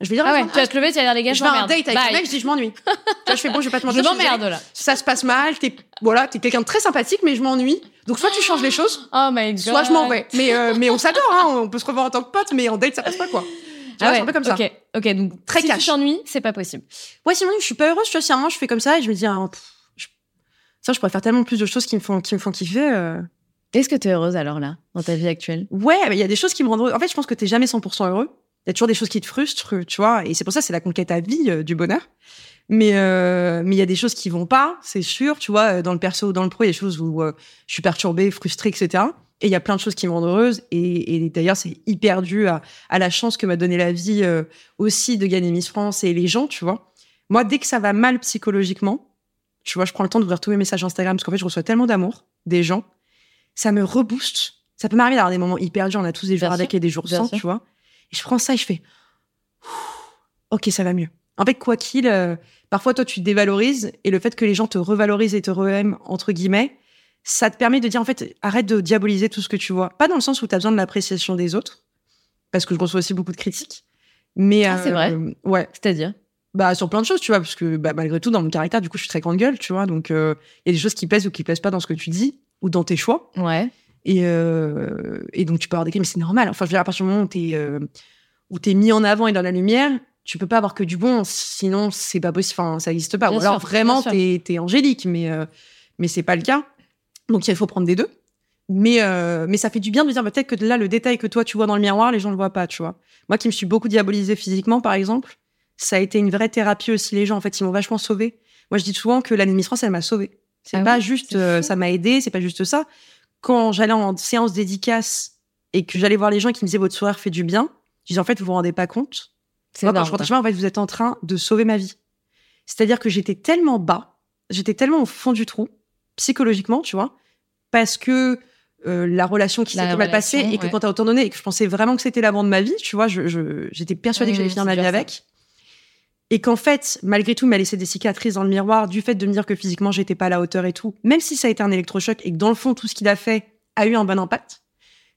Je vais dire, Ah ouais, je tu vas te lever, tu vas dire les gars, je je vais m'emmerde. date avec un Bye. mec, je dis je m'ennuie. Vois, je fais bon, je vais pas te Je mentir. désolée. m'emmerde là. Ça se passe mal, t'es voilà, t'es quelqu'un de très sympathique, mais je m'ennuie. Donc soit tu changes les choses, Oh my god. soit je m'en vais. Mais euh, mais on s'adore, hein, on peut se revoir en tant que pote, mais en date ça passe pas quoi. Tu vois, Ah c'est ouais, un peu comme ça. Ok, ok, donc Très si cash. tu t'ennuies, c'est pas possible. Ouais, sinon je suis pas heureuse. Tu vois, si un moment je fais comme ça et je me dis, ah, pff, je... ça, je pourrais faire tellement plus de choses qui me font qui me font kiffer. euh. Est-ce que tu es heureuse alors là, dans ta vie actuelle? Ouais, il y a des choses qui me rendent heureux. En fait, je pense que t'es jamais 100% heureux. Il y a toujours des choses qui te frustrent, tu vois. Et c'est pour ça, c'est la conquête à vie euh, du bonheur. Mais euh, mais il y a des choses qui vont pas, c'est sûr. Tu vois, euh, dans le perso ou dans le pro, il y a des choses où euh, je suis perturbée, frustrée, etc. Et il y a plein de choses qui me rendent heureuse. Et, et d'ailleurs, c'est hyper dû à, à la chance que m'a donné la vie aussi de gagner Miss France et les gens, tu vois. Moi, dès que ça va mal psychologiquement, tu vois, je prends le temps d'ouvrir tous mes messages Instagram parce qu'en fait, je reçois tellement d'amour des gens. Ça me rebooste. Ça peut m'arriver d'avoir des moments hyper durs. On a tous des jours avec et des jours sans, sûr. tu vois. Et je prends ça et je fais, ok, ça va mieux. En fait, quoi qu'il, euh, parfois toi tu te dévalorises et le fait que les gens te revalorisent et te re-aiment entre guillemets, ça te permet de dire en fait, arrête de diaboliser tout ce que tu vois. Pas dans le sens où tu as besoin de l'appréciation des autres, parce que je reçois aussi beaucoup de critiques. Mais Ah, c'est vrai euh, Ouais. C'est-à-dire? Bah sur plein de choses, tu vois, parce que bah, malgré tout dans mon caractère, du coup, je suis très grande gueule, tu vois. Donc il y a des choses qui plaisent ou qui plaisent pas dans ce que tu dis ou dans tes choix. Ouais. Et, euh, et donc, tu peux avoir des critiques, mais c'est normal. Enfin, je veux dire, à partir du moment où t'es euh, où t'es mis en avant et dans la lumière, tu peux pas avoir que du bon, sinon c'est pas possible. Enfin, ça n'existe pas. Bien Ou alors sûr, vraiment, t'es es angélique, mais euh, mais c'est pas le cas. Donc, il faut prendre des deux. Mais euh, mais ça fait du bien de dire bah, peut-être que là, le détail que toi tu vois dans le miroir, les gens le voient pas, tu vois. Moi, qui me suis beaucoup diabolisée physiquement, par exemple, ça a été une vraie thérapie aussi. Les gens, en fait, ils m'ont vachement sauvée. Moi, je dis souvent que l'année Miss France, elle m'a sauvée. C'est Ah pas juste, euh, ça m'a aidé, c'est pas juste ça. Quand j'allais en séance dédicace et que j'allais voir les gens qui me disaient votre sourire fait du bien, je disais en fait, vous vous rendez pas compte. C'est Moi, quand je chez moi, en fait, vous êtes en train de sauver ma vie. C'est-à-dire que j'étais tellement bas, j'étais tellement au fond du trou, psychologiquement, tu vois, parce que euh, la relation qui s'était mal passée et que ouais. quand t'as autant donné et que je pensais vraiment que c'était l'amour de ma vie, tu vois, je- je- j'étais persuadée que j'allais Mmh, finir ma vie avec. Et qu'en fait, malgré tout, il m'a laissé des cicatrices dans le miroir du fait de me dire que physiquement, j'étais pas à la hauteur et tout. Même si ça a été un électrochoc et que dans le fond, tout ce qu'il a fait a eu un bon impact,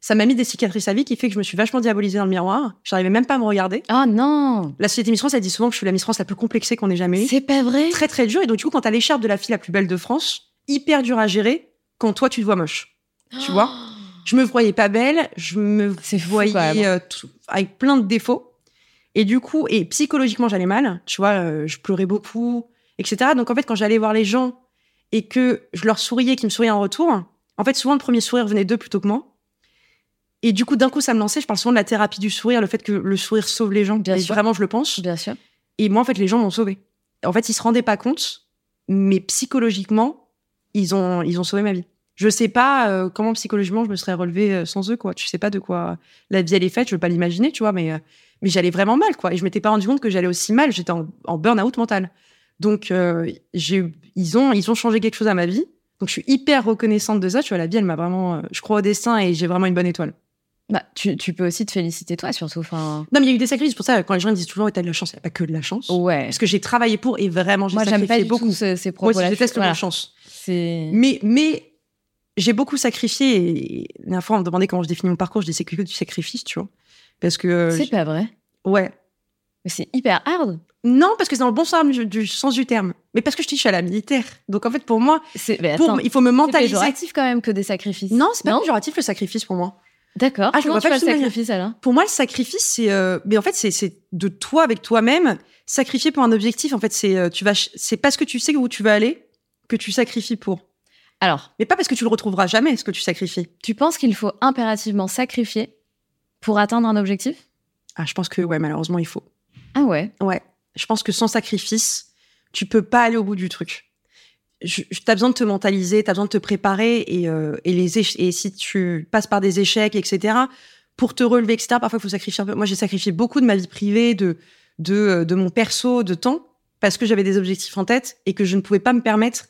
ça m'a mis des cicatrices à vie qui fait que je me suis vachement diabolisée dans le miroir. J'arrivais même pas à me regarder. Oh non La société Miss France, elle dit souvent que je suis la Miss France la plus complexée qu'on ait jamais eue. C'est pas vrai Très, très dur. Et donc, du coup, quand t'as l'écharpe de la fille la plus belle de France, hyper dur à gérer quand toi, tu te vois moche. Tu vois? Je me voyais pas belle, je me fou, voyais euh, tout- avec plein de défauts. Et du coup, et psychologiquement, j'allais mal. Tu vois, euh, je pleurais beaucoup, etc. Donc, en fait, quand j'allais voir les gens et que je leur souriais, qu'ils me souriaient en retour, en fait, souvent, le premier sourire venait d'eux plutôt que moi. Et du coup, d'un coup, ça me lançait. Je parle souvent de la thérapie du sourire, le fait que le sourire sauve les gens. Bien et sûr. vraiment, je le pense. Bien sûr. Et moi, en fait, les gens m'ont sauvé. En fait, ils se rendaient pas compte, mais psychologiquement, ils ont, ils ont sauvé ma vie. Je sais pas euh, comment psychologiquement je me serais relevée euh, sans eux, quoi. Tu sais pas de quoi la vie elle est faite, je veux pas l'imaginer, tu vois, mais, euh, mais j'allais vraiment mal, quoi. Et je m'étais pas rendu compte que j'allais aussi mal. J'étais en, en burn-out mental. Donc, euh, j'ai, ils, ont, ils ont changé quelque chose à ma vie. Donc, je suis hyper reconnaissante de ça. Tu vois, la vie, elle m'a vraiment. euh, je crois au destin et j'ai vraiment une bonne étoile. Bah, tu, tu peux aussi te féliciter toi, surtout. Enfin, Non, mais il y a eu des sacrifices. Pour ça, quand les gens disent toujours, t'as de la chance, il n'y a pas que de la chance. ouais. Parce que j'ai travaillé pour et vraiment, j'ai Moi, sacrifié pas du beaucoup. tout ce- ces Moi propos là. je déteste le mot chance. C'est. Mais, mais j'ai beaucoup sacrifié. Et la dernière fois, on me demandait comment je définis mon parcours. Je dis c'est que du sacrifice, tu vois. Parce que. euh, C'est pas vrai. Ouais. Mais c'est hyper hard. Non, parce que c'est dans le bon sens du, du sens du terme. Mais parce que je dis, je suis à la militaire. Donc en fait, pour moi, C'est. Il faut me c'est mentaliser. péjoratif quand même que des sacrifices. Non, c'est pas péjoratif le sacrifice pour moi. D'accord. Ah, je Comment vois tu pas vois le sacrifice alors? Pour moi, le sacrifice, c'est. euh, Mais en fait, c'est- c'est de toi avec toi-même. Sacrifier pour un objectif, en fait, c'est euh, tu vas. C'est parce que tu sais où tu vas aller que tu sacrifies pour. Alors, Mais pas parce que tu le retrouveras jamais, ce que tu sacrifies. tu penses qu'il faut impérativement sacrifier pour atteindre un objectif? Ah, je pense que, ouais, malheureusement, il faut. Ah ouais? Ouais. Je pense que sans sacrifice, tu peux pas aller au bout du truc. Je- t'as besoin de te mentaliser, t'as besoin de te préparer et, euh, et les et si tu passes par des échecs, etc. Pour te relever, etc. Parfois, il faut sacrifier un peu. Moi, j'ai sacrifié beaucoup de ma vie privée, de de, euh, de mon perso, de temps, parce que j'avais des objectifs en tête et que je ne pouvais pas me permettre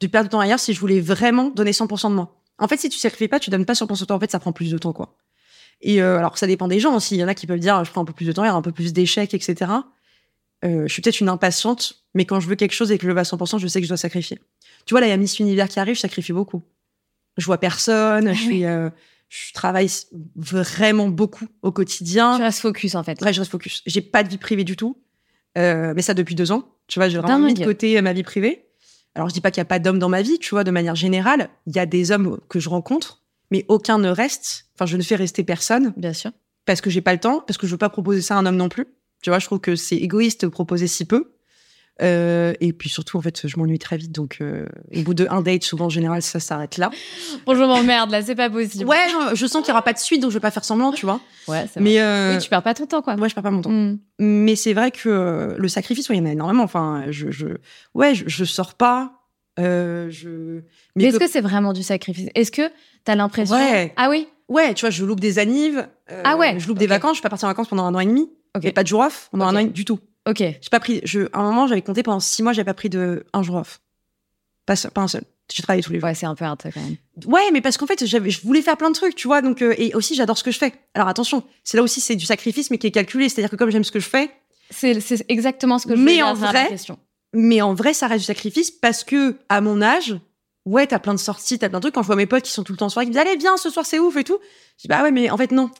de perdre du temps ailleurs si je voulais vraiment donner 100% de moi. En fait, si tu sacrifies pas, tu donnes pas 100% de toi. En fait, ça prend plus de temps, quoi. Et euh, alors, ça dépend des gens aussi. Il y en a qui peuvent dire, je prends un peu plus de temps, il y a un peu plus d'échecs, etc. Euh, je suis peut-être une impatiente, mais quand je veux quelque chose et que je le veux à 100%, je sais que je dois sacrifier. Tu vois, là, il y a Miss Univers qui arrive, je sacrifie beaucoup. Je vois personne, je Ah oui. suis, euh, Je travaille vraiment beaucoup au quotidien. Tu restes focus en fait. Ouais, je reste focus. J'ai pas de vie privée du tout. Euh, mais ça depuis deux ans. Tu vois, j'ai vraiment mis de côté ma vie privée. Alors, je dis pas qu'il y a pas d'hommes dans ma vie, tu vois, de manière générale. Il y a des hommes que je rencontre, mais aucun ne reste. Enfin, je ne fais rester personne. Bien sûr. Parce que j'ai pas le temps, parce que je veux pas proposer ça à un homme non plus. Tu vois, je trouve que c'est égoïste de proposer si peu. Euh, et puis surtout, en fait, je m'ennuie très vite. Donc, euh, au bout de un date, souvent en général, ça s'arrête là. Bonjour, m'emmerde, là, c'est pas possible. Ouais, je sens qu'il y aura pas de suite, donc je vais pas faire semblant, tu vois. Ouais, c'est Mais euh... oui, tu perds pas ton temps, quoi. Ouais, je perds pas mon temps. Hmm. Mais c'est vrai que euh, le sacrifice, il y en a énormément. Enfin, je, je... ouais, je, je sors pas. Je... Mais, est-ce que, c'est vraiment du sacrifice? Est-ce que t'as l'impression Ouais. Ah oui. Ouais, tu vois, je loupe des annives. ah ouais. Je loupe des vacances. Je suis pas partie en vacances pendant un an et demi. Ok. Et pas de jour off pendant un an et demi du tout. Ok. J'ai pas pris. Je, à un moment, j'avais compté pendant six mois, j'avais pas pris de un jour off. Pas, pas un seul. J'ai travaillé tous les jours. Ouais, c'est un peu hard quand même. Ouais, mais parce qu'en fait, j'avais, je voulais faire plein de trucs, tu vois. Donc, euh, et aussi, j'adore ce que je fais. Alors attention, c'est là aussi, c'est du sacrifice, mais qui est calculé. C'est-à-dire que comme j'aime ce que je fais, c'est, c'est exactement ce que je mais en vrai, question. Mais en vrai, ça reste du sacrifice parce que à mon âge, ouais, t'as plein de sorties, t'as plein de trucs. Quand je vois mes potes qui sont tout le temps en soirée, qui me disent allez viens, ce soir c'est ouf et tout. Je dis bah ouais, mais en fait non.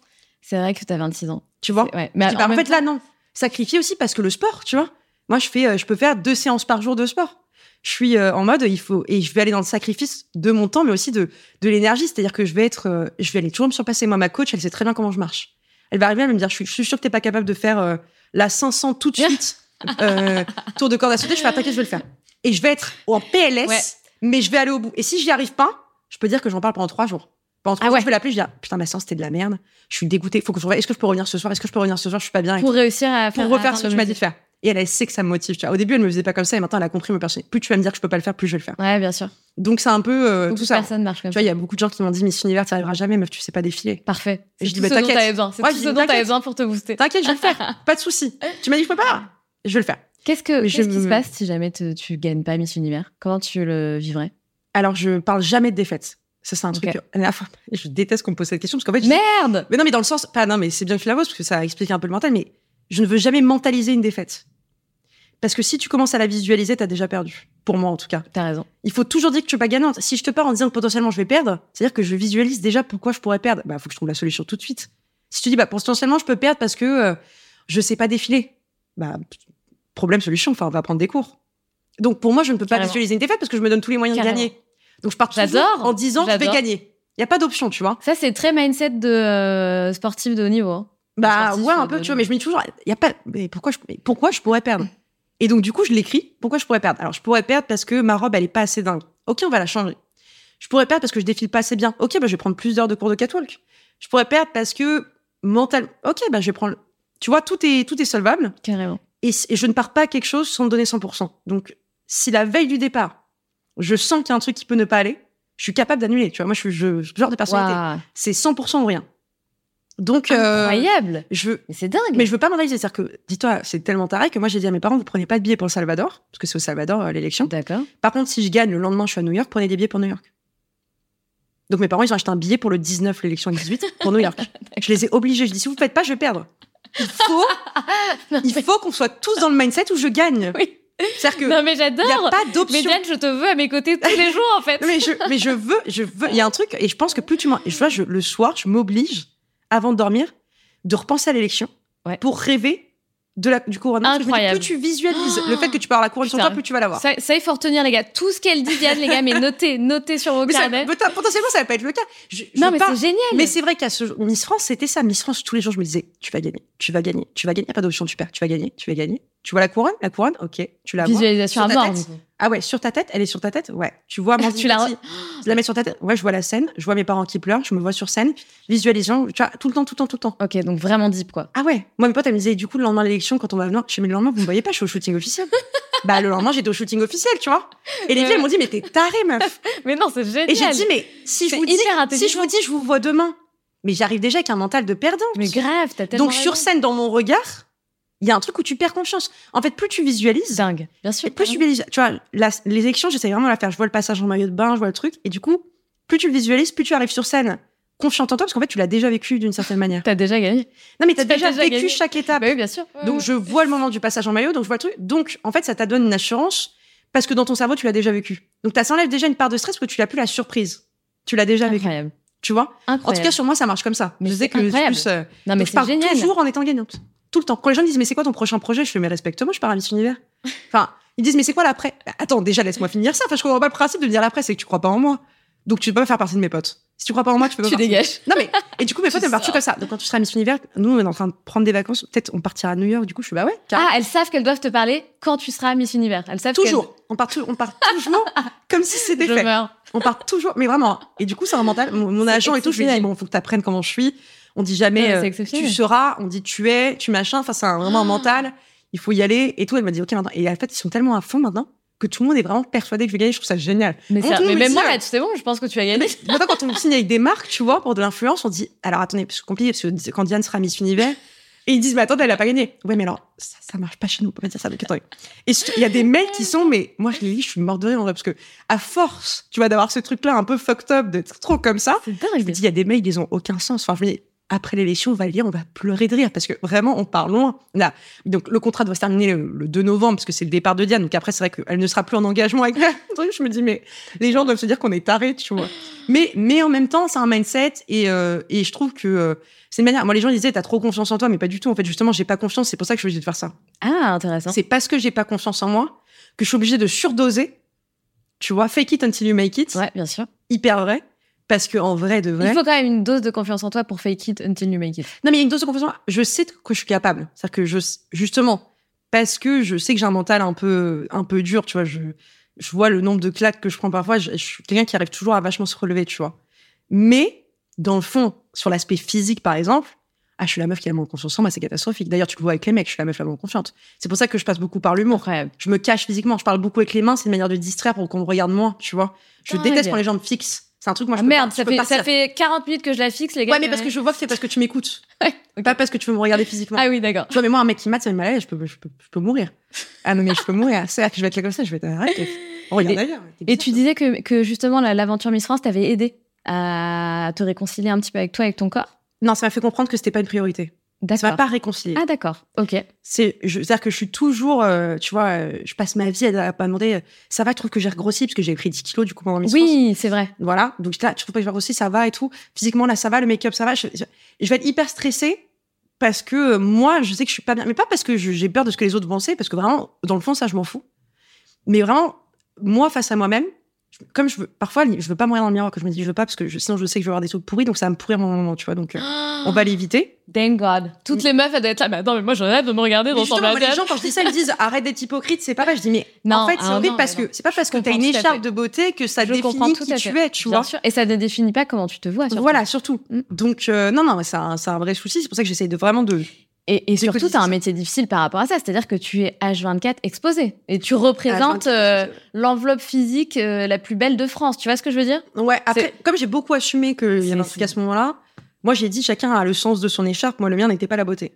C'est vrai que t'as 26 ans. Tu vois? Ouais. Mais dis, bah, en, fait là non. Sacrifier aussi parce que le sport, tu vois. Moi, je fais, euh, je peux faire deux séances par jour de sport. Je suis euh, en mode, il faut et je vais aller dans le sacrifice de mon temps, mais aussi de de l'énergie. C'est-à-dire que je vais être, euh, je vais aller toujours me surpasser. Moi, ma coach, elle sait très bien comment je marche. Elle va arriver, elle va me dire, je suis, je suis sûre que t'es pas capable de faire la 500 tout de suite tour de corde à sauter. Je fais, ah, t'inquiète, je vais le faire. Et je vais être en PLS, ouais. Mais je vais aller au bout. Et si j'y arrive pas, je peux dire que j'en parle pendant trois jours. Pendant trois ah jours, ouais. je vais l'appeler, je dis, putain, ma séance, c'était de la merde. Je suis dégoûtée. Faut que je Est-ce que je peux revenir ce soir? Est-ce que je peux revenir ce soir? Je suis pas bien. Pour réussir à faire. Pour refaire ce que tu m'as dit de faire. Et elle, elle sait que ça me motive. Tu vois. Au début, elle me faisait pas comme ça, et maintenant, elle a compris me personnalité. Plus tu vas me dire que je peux pas le faire, plus je vais le faire. Ouais, bien sûr. Donc, c'est un peu euh, tout ça. Personne marche comme tu vois, il y a beaucoup de gens qui m'ont dit, Miss Univers, tu arriveras jamais, meuf, tu sais pas défiler. Parfait. Et je dis, bah, t'inquiète. C'est tout ce dont t'avais besoin pour te booster. T'inquiète, je vais le faire. Pas de souci. Tu m'as dit, je peux pas. Je vais le faire. Qu'est-ce que, qu'est-ce qui se passe si jamais te, tu gagnes pas Miss Univers? Comment tu le vivrais? Alors, je parle jamais de défaite. Ça, c'est un truc. La fois, je déteste qu'on me pose cette question parce qu'en fait. Merde Mais non, mais dans le sens. Pas, non, mais c'est bien que tu la poses parce que ça explique un peu le mental, mais je ne veux jamais mentaliser une défaite. Parce que si tu commences à la visualiser, t'as déjà perdu. Pour moi, en tout cas. T'as raison. Il faut toujours dire que tu es pas gagnante. Si je te pars en disant que potentiellement je vais perdre, c'est-à-dire que je visualise déjà pourquoi je pourrais perdre. Bah, faut que je trouve la solution tout de suite. Si tu dis, bah, potentiellement je peux perdre parce que euh, je sais pas défiler. Bah, problème, solution. Enfin, on va prendre des cours. Donc, pour moi, je ne peux pas Carrément. visualiser une défaite parce que je me donne tous les moyens Carrément. de gagner. Donc, je pars toujours en disant, je vais gagner. Il y a pas d'option, tu vois. Ça, c'est très mindset de euh, sportif de haut niveau. hein. Bah sportif, ouais, un peu, de- tu vois, mais je me dis toujours, il y a pas, mais pourquoi je, mais pourquoi je pourrais perdre? Et donc du coup, je l'écris. Pourquoi je pourrais perdre? Alors je pourrais perdre parce que ma robe, elle est pas assez dingue. Ok, on va la changer. Je pourrais perdre parce que je défile pas assez bien. Ok, bah je vais prendre plus d'heures de cours de catwalk. Je pourrais perdre parce que mental. Ok, bah je vais prendre. Tu vois, tout est tout est solvable. Carrément. Et, et je ne pars pas à quelque chose sans me donner 100%. Donc si la veille du départ, je sens qu'il y a un truc qui peut ne pas aller, je suis capable d'annuler. Tu vois, moi je suis je, ce genre de personnalité. Waouh. C'est 100% ou rien. Donc euh, Incroyable. je veux Mais c'est dingue. mais je veux pas mentaliser. C'est-à-dire que, dis-toi, c'est tellement taré que moi, j'ai dit à mes parents, vous prenez pas de billets pour le Salvador, parce que c'est au Salvador, euh, l'élection. D'accord. Par contre, si je gagne, le lendemain, je suis à New York, prenez des billets pour New York. Donc mes parents, ils ont acheté un billet pour le 19, l'élection 18, pour New York. je les ai obligés. Je dis, si vous faites pas, je vais perdre. Il faut, il faut qu'on soit tous dans le mindset où je gagne. Oui. C'est-à-dire que, Non, mais il y a j'adore. pas Mais d'option. Diane, je te veux à mes côtés tous les jours, en fait. mais je, mais je veux, je veux. Il y a un truc, et je pense que plus tu m'en, je vois, je, le soir, je m'oblige, avant de dormir, de repenser à l'élection Ouais. pour rêver de la, du couronnement. Je Incroyable. Plus tu visualises le fait que tu pars la couronne sur toi, plus tu vas l'avoir. Ça, ça, il faut retenir, les gars. Tout ce qu'elle dit, Diane, les gars, mais notez, notez sur vos Mais ça, carnets. peut- potentiellement, ça va pas être le cas. Je, je Non, veux mais c'est génial. Mais c'est vrai qu'à ce Miss France, c'était ça. Miss France, tous les jours, je me disais, tu vas gagner, tu vas gagner, tu vas gagner. Y a pas d'option, tu perds, tu vas gagner, tu vas gagner. Tu vois la couronne, la couronne, ok, tu la vois. Visualisation à Sur ta mort. tête? Ah ouais, sur ta tête, elle est sur ta tête, ouais. Tu vois, Amandine Tu la je la mets sur ta tête. Ouais, je vois la scène, je vois mes parents qui pleurent, je me vois sur scène, visualisation, tu vois, tout le temps, tout le temps, tout le temps. Ok, donc vraiment deep, quoi. Ah ouais, moi mes potes elles me disaient du coup le lendemain de l'élection quand on va venir, je mais le lendemain vous me voyez pas, je suis au shooting officiel. bah le lendemain j'étais au shooting officiel, tu vois. Et les filles elles m'ont dit mais t'es tarée meuf. Mais non, c'est génial. Et j'ai dit mais si je vous dis si je vous dis je vous vois demain, mais j'arrive déjà avec un mental de perdant. Mais grave, t'as tellement. Donc sur scène dans mon regard, il y a un truc où tu perds confiance. En fait plus tu visualises, Dingue. Bien sûr. et plus tu visualises, tu vois, la- les élections j'essaie vraiment de la faire. Je vois le passage en maillot de bain, je vois le truc, et du coup plus tu le visualises, plus tu arrives sur scène confiante en toi parce qu'en fait tu l'as déjà vécu d'une certaine manière. T'as déjà gagné. Non mais t'as T'as déjà, déjà vécu gagné. chaque étape. Bah oui, bien sûr. Donc je vois le moment du passage en maillot, donc je vois le truc. Donc en fait, ça t'a donné une assurance parce que dans ton cerveau, tu l'as déjà vécu. Donc ça s'enlève déjà une part de stress parce que tu l'as plus la surprise. Tu l'as déjà vécu. Incroyable. Tu vois? En tout Incroyable. cas, sur moi, ça marche comme ça. Mais je sais c'est que je incroyable. plus, euh, non, mais donc, je c'est génial. toujours en étant gagnante. Tout le temps. Quand les gens me disent, mais c'est quoi ton prochain projet? Je fais, mais respecte-moi, je pars à Miss Univers. Enfin, ils disent, mais c'est quoi l'après? Bah, Attends, déjà, laisse-moi finir ça. Enfin, je comprends pas le principe de dire l'après, c'est que tu crois pas en moi. Donc, tu peux pas faire partie de mes potes. Si tu crois pas en moi, tu peux pas Tu partie- dégages. Non, mais, et du coup, mes potes, elles partent comme ça. Donc, quand tu seras à Miss Univers, nous, on est en train de prendre des vacances. Peut-être on partira à New York. Du coup, je fais, bah ouais. Ah, elles savent qu'elles doivent te parler quand tu seras Miss Univers. Elles savent toujours. On part, on part toujours comme si c'était fait. meurs. On part toujours, mais vraiment. Et du coup, c'est un mental. Mon, agent et tout, je lui dis, bon, faut que tu apprennes comment je suis. On dit jamais, Ouais, c'est euh, tu seras, on dit tu es, tu machin. Enfin, c'est un- vraiment un Ah. mental. Il faut y aller et tout. Elle m'a dit, ok, maintenant. Et en fait, ils sont tellement à fond maintenant que tout le monde est vraiment persuadé que je vais gagner. Je trouve ça génial. Mais, Bon, ça- mais même me moi, sais bon, je pense que tu as gagné. Maintenant, quand on signe avec des marques, tu vois, pour de l'influence, on dit, alors attendez, parce que c'est compliqué, parce que quand Diane sera Miss Univers, et ils disent, mais attendez, elle a pas gagné. Ouais, mais alors, ça, ça marche pas chez nous, on peut pas dire ça. Donc, attendez. Et il y a des mails qui sont, mais moi, je les lis, je suis morte de rire, en vrai, parce que, à force, tu vois, d'avoir ce truc-là un peu fucked up, d'être trop comme ça, C'est je me dis, il y a des mails, ils ont aucun sens. Enfin, je me dis, après l'élection, on va lire, on va pleurer de rire, parce que vraiment, on part loin. Là, donc, le contrat doit se terminer le, le 2 novembre, parce que c'est le départ de Diane. Donc, après, c'est vrai qu'elle ne sera plus en engagement avec. Je me dis, mais les gens doivent se dire qu'on est tarés, tu vois. Mais, mais en même temps, c'est un mindset, et, euh, et je trouve que euh, c'est une manière. Moi, les gens disaient, t'as trop confiance en toi, mais pas du tout. En fait, justement, j'ai pas confiance, c'est pour ça que je suis obligée de faire ça. Ah, intéressant. C'est parce que j'ai pas confiance en moi que je suis obligée de surdoser. Tu vois, fake it until you make it. Ouais, bien sûr. Hyper vrai. Parce que en vrai, de vrai. Il faut quand même une dose de confiance en toi pour fake it until you make it. Non, mais il y a une dose de confiance. en moi. Je sais que je suis capable. C'est-à-dire que je, justement, parce que je sais que j'ai un mental un peu, un peu dur, tu vois, je, je vois le nombre de claques que je prends parfois. Je, je suis quelqu'un qui arrive toujours à vachement se relever, tu vois. Mais, dans le fond, sur l'aspect physique, par exemple, ah, je suis la meuf qui a moins confiance en moi, c'est catastrophique. D'ailleurs, tu le vois avec les mecs, je suis la meuf la moins confiante. C'est pour ça que je passe beaucoup par l'humour. Je me cache physiquement, je parle beaucoup avec les mains, c'est une manière de distraire pour qu'on me regarde moins, tu vois. Je Dingue. déteste quand les gens me fixent. C'est un truc, moi, je Ah, peux merde, pas- ça fait, ça fait 40 minutes que je la fixe, les gars. Ouais, mais parce que je vois que c'est parce que tu m'écoutes. Ouais. Pas parce que tu veux me regarder physiquement. Ah oui, d'accord. Tu vois, mais moi, un mec qui mate, ça me mal je peux, je, peux, je peux mourir. Ah non, mais je peux mourir. C'est que je vais être là comme ça, je vais être arrête. Oh, regarde Et- ailleurs. Et tu disais que, que justement, la- l'aventure Miss France t'avait aidé à te réconcilier un petit peu avec toi, avec ton corps? Non, ça m'a fait comprendre que c'était pas une priorité. Ça m'a D'accord. pas réconcilié. Ah, d'accord. Ok. C'est, je- c'est-à-dire que je suis toujours, euh, tu vois, euh, je passe ma vie à, me demander, euh, ça va, je trouve que j'ai regrossi parce que j'ai pris 10 kilos du coup pendant mes Oui, c'est vrai. Voilà. Donc là, tu trouves pas que j'ai regrossi, ça va et tout. Physiquement, là, ça va, le make-up, ça va. Je, je- je vais être hyper stressée parce que euh, moi, je sais que je suis pas bien. Mais pas parce que je- j'ai peur de ce que les autres vont penser, parce que vraiment, dans le fond, ça, je m'en fous. Mais vraiment, moi, face à moi-même, je- comme je veux, parfois, je veux pas mourir dans le miroir, que je me dis, je veux pas, parce que je- sinon, je sais que je vais avoir des trucs pourris, donc ça va me pourrir mon moment, tu vois. Donc, euh, on va l'éviter. Thank God. Toutes les meufs, elles doivent être là. Mais attends, mais moi, j'en ai hâte de me regarder dans son moi, les gens, quand je dis ça, ils me disent arrête d'être hypocrite, c'est pas vrai. Je dis, mais Non, en fait, c'est ah, horrible non, parce que c'est pas parce Je que t'as une écharpe de beauté que ça Je définit tout qui tu es, tu Bien vois. sûr. Et ça ne définit pas comment tu te vois. surtout. Voilà, surtout. Mm. Donc, euh, non, non, c'est un, c'est un vrai souci. C'est pour ça que j'essaye de vraiment de. Et, surtout, tu as un métier difficile par rapport à ça. C'est-à-dire que tu es H24 exposé. Et tu représentes H24, euh, l'enveloppe physique euh, la plus belle de France. Tu vois ce que je veux dire? Ouais, après, comme j'ai beaucoup assumé qu'il y avait un truc à ce moment-là, moi j'ai dit chacun a le sens de son écharpe. Moi, le mien n'était pas la beauté.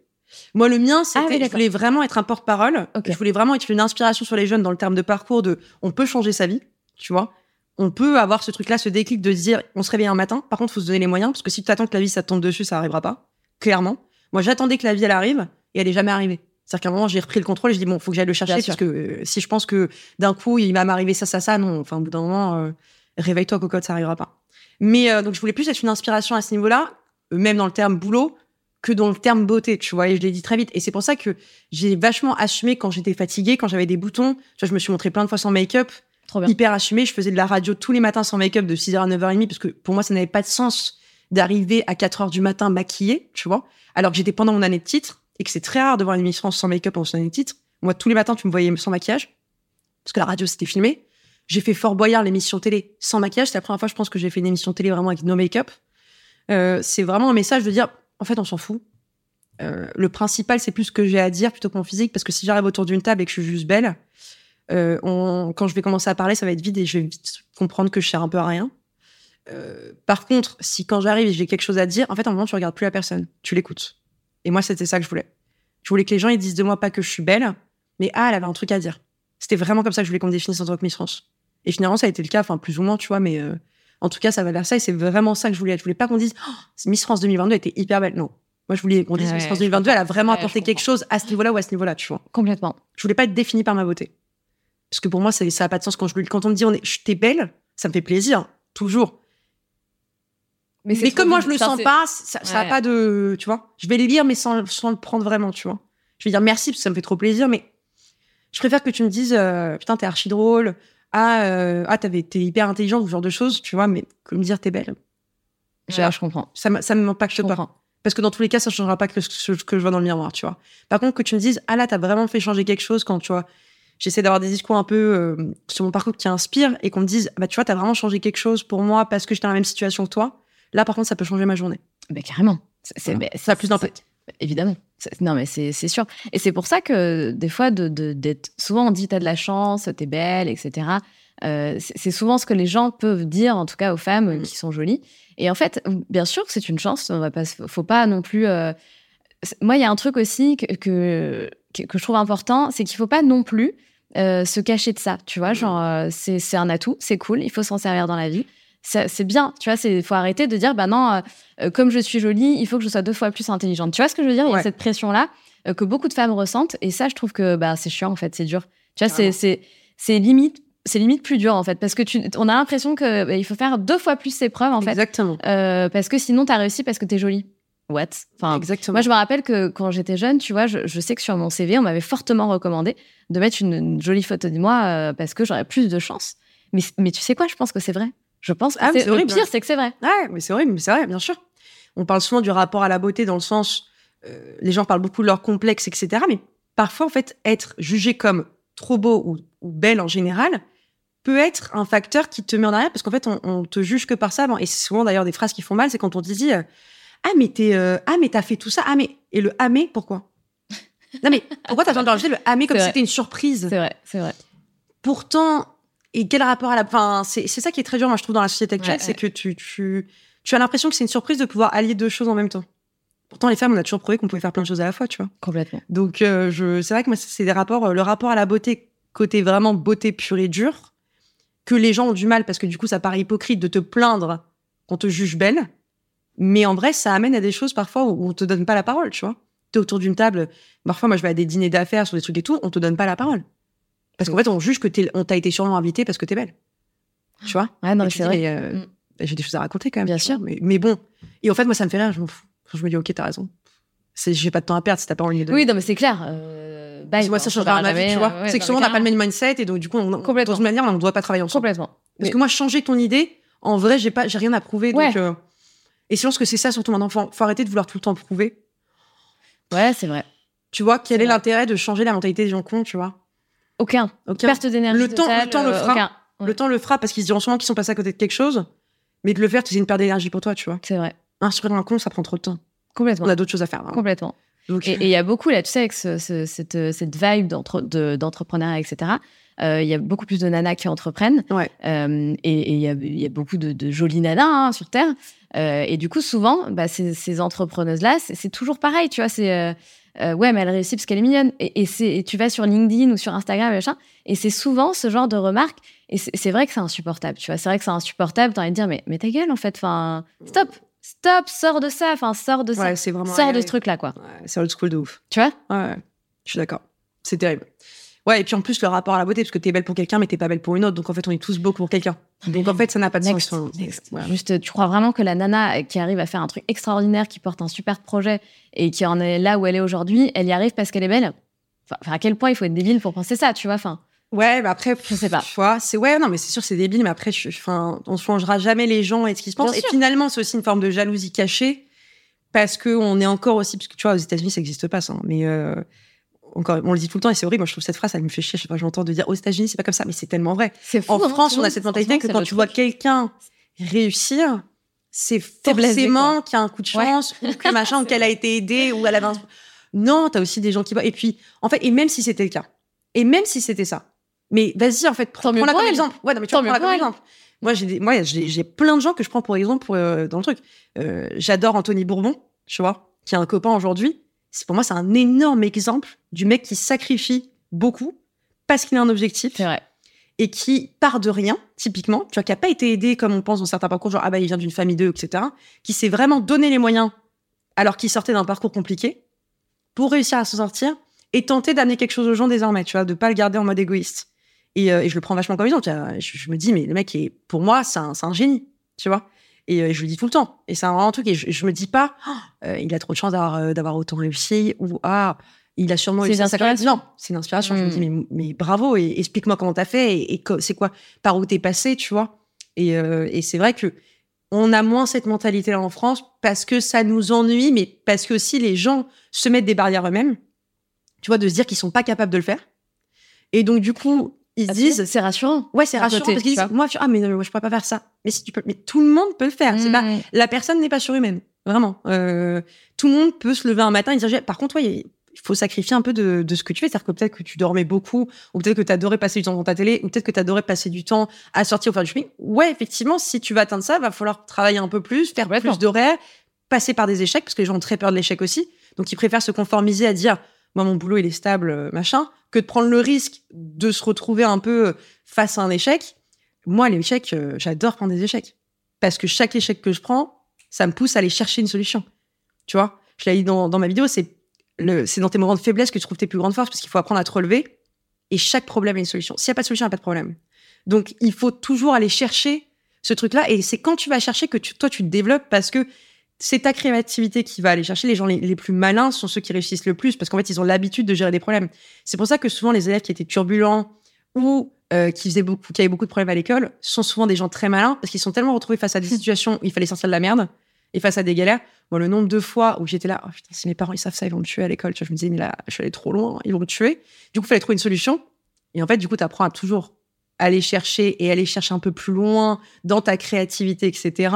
Moi, le mien, c'était. Ah oui, je voulais vraiment être un porte-parole. Je voulais vraiment être une inspiration sur les jeunes dans le terme de parcours de on peut changer sa vie, tu vois. On peut avoir ce truc-là, ce déclic de se dire on se réveille un matin. Par contre, faut se donner les moyens parce que si tu attends que la vie ça te tombe dessus, ça arrivera pas. Clairement. Moi, j'attendais que la vie elle arrive et elle est jamais arrivée. C'est-à-dire qu'à un moment, j'ai repris le contrôle et je dis bon, faut que j'aille le chercher Bien sûr. parce que euh, si je pense que d'un coup il va m'arriver ça, ça, ça, non. Enfin, au bout d'un moment, euh, réveille-toi, cocotte, ça arrivera pas. Mais euh, donc, je voulais plus être une inspiration à ce niveau-là, même dans le terme boulot, que dans le terme beauté, tu vois. Et je l'ai dit très vite. Et c'est pour ça que j'ai vachement assumé quand j'étais fatiguée, quand j'avais des boutons. Tu vois, je me suis montrée plein de fois sans make-up, hyper assumée. Je faisais de la radio tous les matins sans make-up de 6h à 9h30 parce que pour moi, ça n'avait pas de sens d'arriver à 4h du matin maquillée, tu vois. Alors que j'étais pendant mon année de titre et que c'est très rare de voir une Miss France sans make-up en son année de titre. Moi, tous les matins, tu me voyais sans maquillage parce que la radio, c'était filmé. J'ai fait Fort Boyard, l'émission télé, sans maquillage. C'est la première fois, je pense, que j'ai fait une émission télé vraiment avec no make-up. Euh, c'est vraiment un message de dire, en fait, on s'en fout. Euh, le principal, c'est plus ce que j'ai à dire plutôt que mon physique, parce que si j'arrive autour d'une table et que je suis juste belle, euh, quand je vais commencer à parler, ça va être vide et je vais vite comprendre que je sers un peu à rien. Euh, par contre, si quand j'arrive et j'ai quelque chose à dire, en fait, à un moment, tu regardes plus la personne, tu l'écoutes. Et moi, c'était ça que je voulais. Je voulais que les gens ils disent de moi pas que je suis belle, mais ah, elle avait un truc à dire. C'était vraiment comme ça que je voulais qu'on me définisse en tant que Miss France. Et finalement, ça a été le cas, enfin plus ou moins, tu vois, mais euh, en tout cas, ça va l'air ça et c'est vraiment ça que je voulais être. Je voulais pas qu'on dise oh, Miss France 2022 était hyper belle. Non. Moi, je voulais qu'on dise Miss France je 2022, elle a vraiment Ouais, apporté quelque chose à ce niveau-là ou à ce niveau-là, tu vois. Complètement. Je voulais pas être définie par ma beauté. Parce que pour moi, ça n'a pas de sens quand, je, quand on me dit on est, je- t'es belle, ça me fait plaisir, toujours. Mais, comme moi, je le sens pas, ça, ça a Ouais. pas de. Tu vois Je vais les lire, mais sans, sans le prendre vraiment, tu vois. Je vais dire merci parce que ça me fait trop plaisir, mais je préfère que tu me dises euh, putain, t'es archi drôle. Ah, euh, ah t'avais- t'es hyper intelligente, ce genre de choses, tu vois, mais que me dire t'es belle. Ouais, je comprends. Ça, me- ça me m'impacte Je pas. Parce que dans tous les cas, ça changera pas que ce ce que je vois dans le miroir, tu vois. Par contre, que tu me dises, ah là, t'as vraiment fait changer quelque chose quand, tu vois, j'essaie d'avoir des discours un peu euh, sur mon parcours qui inspirent et qu'on me dise, bah tu vois, t'as vraiment changé quelque chose pour moi parce que j'étais dans la même situation que toi. Là, par contre, ça peut changer ma journée. Mais carrément. C'est, Voilà. Ça a plus d'impact. Évidemment. C'est- Non, mais c'est, sûr. Et c'est pour ça que des fois, de, d'être. Souvent, on dit t'as de la chance, t'es belle, etc. Euh, c'est, souvent ce que les gens peuvent dire, en tout cas aux femmes Mm. qui sont jolies. Et en fait, bien sûr que c'est une chance. On va pas, faut pas non plus. euh, Moi, il y a un truc aussi que, que, que- je trouve important, c'est qu'il faut pas non plus euh, se cacher de ça. Tu vois, genre, euh, c'est, c'est un atout, c'est cool, il faut s'en servir dans la vie. C'est, bien, tu vois, il faut arrêter de dire, bah non, euh, euh, comme je suis jolie, il faut que je sois deux fois plus intelligente. Tu vois ce que je veux dire? Il y a Ouais. cette pression-là euh, que beaucoup de femmes ressentent. Et ça, je trouve que bah, c'est chiant, en fait, c'est dur. Tu vois, c'est, limite. C'est limite plus dur en fait parce que tu, on a l'impression que bah, il faut faire deux fois plus ses preuves en fait Exactement. euh, parce que sinon t'as réussi parce que t'es jolie. What? Enfin, Exactement. moi je me rappelle que quand j'étais jeune, tu vois, je, je sais que sur mon CV on m'avait fortement recommandé de mettre une, une jolie photo de moi euh, parce que j'aurais plus de chance. Mais, mais tu sais quoi? Je pense que c'est vrai. Je pense que Ah, c'est c'est le horrible. pire, c'est que c'est vrai. Ouais, mais c'est horrible, mais c'est vrai, bien sûr. On parle souvent du rapport à la beauté dans le sens, euh, les gens parlent beaucoup de leur complexe, etc. Mais parfois, en fait, être jugé comme trop beau ou, ou belle en général peut être un facteur qui te met en arrière parce qu'en fait, on, on te juge que par ça. Bon, Et c'est souvent d'ailleurs des phrases qui font mal, c'est quand on te dit euh, ah mais t'es euh, ah mais t'as fait tout ça ah mais et le ah mais pourquoi? Non mais pourquoi t'as besoin de rajouter le ah mais comme si c'était une surprise? C'est vrai, c'est vrai. pourtant, et quel rapport à la. Enfin, c'est ça qui est très dur, moi, je trouve, dans la société actuelle, Ouais, c'est que tu, tu, tu as l'impression que c'est une surprise de pouvoir allier deux choses en même temps. Pourtant, les femmes, on a toujours prouvé qu'on pouvait faire plein de choses à la fois, tu vois. Complètement. Donc, euh, je, c'est vrai que moi, c'est des rapports, euh, le rapport à la beauté, côté vraiment beauté pure et dure, que les gens ont du mal parce que du coup, ça paraît hypocrite de te plaindre qu'on te juge belle. Mais en vrai, ça amène à des choses parfois où on te donne pas la parole, tu vois. T'es autour d'une table. Parfois, moi, je vais à des dîners d'affaires sur des trucs et tout, on te donne pas la parole. Parce qu'en fait, on juge que t'es, on t'a été sûrement invité parce que t'es belle. Tu vois? Ouais, non, c'est vrai. euh, Mm. bah, j'ai des choses à raconter quand même. Bien sûr. Mais, mais bon. Et en fait, moi, ça me fait rire, je je me dis, ok, t'as raison. C'est, j'ai pas de temps à perdre si t'as pas envie de. Oui, non, mais c'est clair. Euh, bye, moi, ça se changera verra ma vie, tu vois. euh, ouais, c'est que souvent, on n'a pas le même mindset et donc, du coup, on, Complètement. dans une manière, on ne doit pas travailler ensemble. Complètement. Parce Mais- que moi, changer ton idée, en vrai, j'ai pas, j'ai rien à prouver. Donc, Ouais. euh, Et je pense que c'est ça, surtout maintenant. Faut, faut arrêter de vouloir tout le temps prouver. Ouais, c'est vrai. Tu vois, quel C'est est l'intérêt de changer la mentalité des gens cons, tu vois? Aucun. Aucun. Perte d'énergie. Le temps- le temps le euh, fera. aucun. Ouais. Le temps le fera parce qu'ils se diront sûrement qu'ils sont passés à côté de quelque chose. Mais de le faire, c'est une perte d'énergie pour toi, tu vois. C'est vrai. Instruire un con, ça prend trop de temps. Complètement. On a d'autres choses à faire. Complètement. Donc, Et il y a beaucoup, là, tu sais, avec ce- ce- cette, cette vibe d'entre- de- d'entrepreneuriat, etc., euh, il y a beaucoup plus de nanas qui entreprennent. Ouais. Euh, et il y, a, il y a beaucoup de, de jolies nanas hein, sur Terre. Euh, et du coup, souvent, bah, ces, ces entrepreneuses-là, c'est c'est toujours pareil, tu vois. C'est euh, ouais, mais elle réussit parce qu'elle est mignonne. Et, et tu vas sur LinkedIn ou sur Instagram, et machin, et c'est souvent ce genre de remarques. Et c'est vrai que c'est insupportable, tu vois. C'est vrai que c'est insupportable. T'as envie de dire, mais, mais ta gueule, en fait. Enfin, stop, stop, sors de ça. Enfin, sors de ça. ouais, c'est vraiment. sors de ce truc-là, quoi. ouais, c'est old school de ouf. Tu vois? Ouais, ouais. je suis d'accord. C'est terrible. Ouais, et puis en plus, le rapport à la beauté, parce que t'es belle pour quelqu'un, mais t'es pas belle pour une autre. Donc en fait, on est tous beaux pour quelqu'un. Donc en fait, ça n'a pas de Next, sens. next. Juste, tu crois vraiment que la nana qui arrive à faire un truc extraordinaire, qui porte un super projet et qui en est là où elle est aujourd'hui, elle y arrive parce qu'elle est belle? Enfin, à quel point il faut être débile pour penser ça, tu vois enfin, Ouais, mais après, Je sais pas. Tu vois, c'est ouais, non, mais c'est sûr, c'est débile, mais après, je, enfin, on changera jamais les gens et ce qu'ils se pensent. Et finalement, c'est aussi une forme de jalousie cachée parce que on est encore aussi, parce que tu vois, aux États-Unis, ça n'existe pas, ça. hein, mais euh, encore, on le dit tout le temps et c'est horrible. Moi, je trouve cette phrase, elle me fait chier. Je sais pas, j'entends de dire aux États-Unis, c'est pas comme ça, mais c'est tellement vrai. Fou. En hein, France, on a cette mentalité que quand tu vois quelqu'un réussir, c'est forcément qu'il y a un coup de Ouais. chance ou que machin, ou qu'elle a été aidée ou elle avait un... Non, t'as aussi des gens qui voient. Et puis, en fait, et même si c'était le cas, et même si c'était ça, mais vas-y, en fait, prends, prends-la comme elle. exemple. Ouais, non, mais tu prends-la pour comme elle. exemple. Moi, j'ai des- moi, j'ai j'ai plein de gens que je prends pour exemple euh, dans le truc. Euh, J'adore Anthony Bourbon, tu vois, qui a un copain aujourd'hui. C'est pour moi, c'est un énorme exemple du mec qui sacrifie beaucoup parce qu'il a un objectif vrai. et qui part de rien, typiquement, tu vois, qui a pas été aidé comme on pense dans certains parcours, genre ah bah il vient d'une famille d'eux, etc., qui s'est vraiment donné les moyens alors qu'il sortait d'un parcours compliqué pour réussir à s'en sortir et tenter d'amener quelque chose aux gens désormais, tu vois, de pas le garder en mode égoïste. Et, euh, et je le prends vachement comme exemple. Je, je me dis mais le mec est, pour moi, c'est un, c'est un génie, tu vois. Et euh, je le dis tout le temps. Et c'est un truc. Et je, je me dis pas, Oh, euh, il a trop de chance d'avoir euh, d'avoir autant réussi ou ah, il a sûrement C'est eu une inspiration. Non, c'est une inspiration. Je me dis mais, mais bravo et explique-moi comment t'as fait et, c'est quoi par où t'es passé, tu vois. Et, euh, et c'est vrai que on a moins cette mentalité-là en France parce que ça nous ennuie, mais parce que aussi les gens se mettent des barrières eux-mêmes. Tu vois, de se dire qu'ils sont pas capables de le faire. Et donc du coup, ils se disent c'est rassurant. Ouais, c'est rassurant côté, parce qu'ils disent, moi, je, ah, mais non, moi, je pourrais pas faire ça. Mais si tu peux, mais tout le monde peut le faire. C'est pas, la personne n'est pas surhumaine. Vraiment. Euh, tout le monde peut se lever un matin et dire, par contre, ouais, il faut sacrifier un peu de, de ce que tu fais. C'est-à-dire que peut-être que tu dormais beaucoup, ou peut-être que tu adorais passer du temps devant ta télé, ou peut-être que tu adorais passer du temps à sortir ou faire du shopping. Ouais, effectivement, si tu veux atteindre ça, va falloir travailler un peu plus, faire plus d'horaires, passer par des échecs, parce que les gens ont très peur de l'échec aussi. Donc, ils préfèrent se conformiser à dire, moi, mon boulot, il est stable, euh, machin, que de prendre le risque de se retrouver un peu face à un échec. Moi, les échecs, euh, j'adore prendre des échecs. Parce que chaque échec que je prends, ça me pousse à aller chercher une solution. Tu vois? Je l'ai dit dans, ma vidéo, c'est dans tes moments de faiblesse que tu trouves tes plus grandes forces, parce qu'il faut apprendre à te relever. Et chaque problème a une solution. S'il n'y a pas de solution, il n'y a pas de problème. Donc, il faut toujours aller chercher ce truc-là. Et c'est quand tu vas chercher que tu- toi, tu te développes, parce que c'est ta créativité qui va aller chercher. Les gens les, les plus malins sont ceux qui réussissent le plus, parce qu'en fait, ils ont l'habitude de gérer des problèmes. C'est pour ça que souvent, les élèves qui étaient turbulents ou euh, qui faisaient beaucoup, qui avaient beaucoup de problèmes à l'école, sont souvent des gens très malins parce qu'ils sont tellement retrouvés face à des situations où il fallait sortir de la merde et face à des galères. Moi, le nombre de fois où j'étais là, oh putain, si mes parents ils savent ça, ils vont me tuer à l'école. Tu vois, je me disais, mais là, je suis allée trop loin, ils vont me tuer. Du coup, il fallait trouver une solution. Et en fait, du coup, tu apprends à toujours aller chercher et aller chercher un peu plus loin dans ta créativité, etc.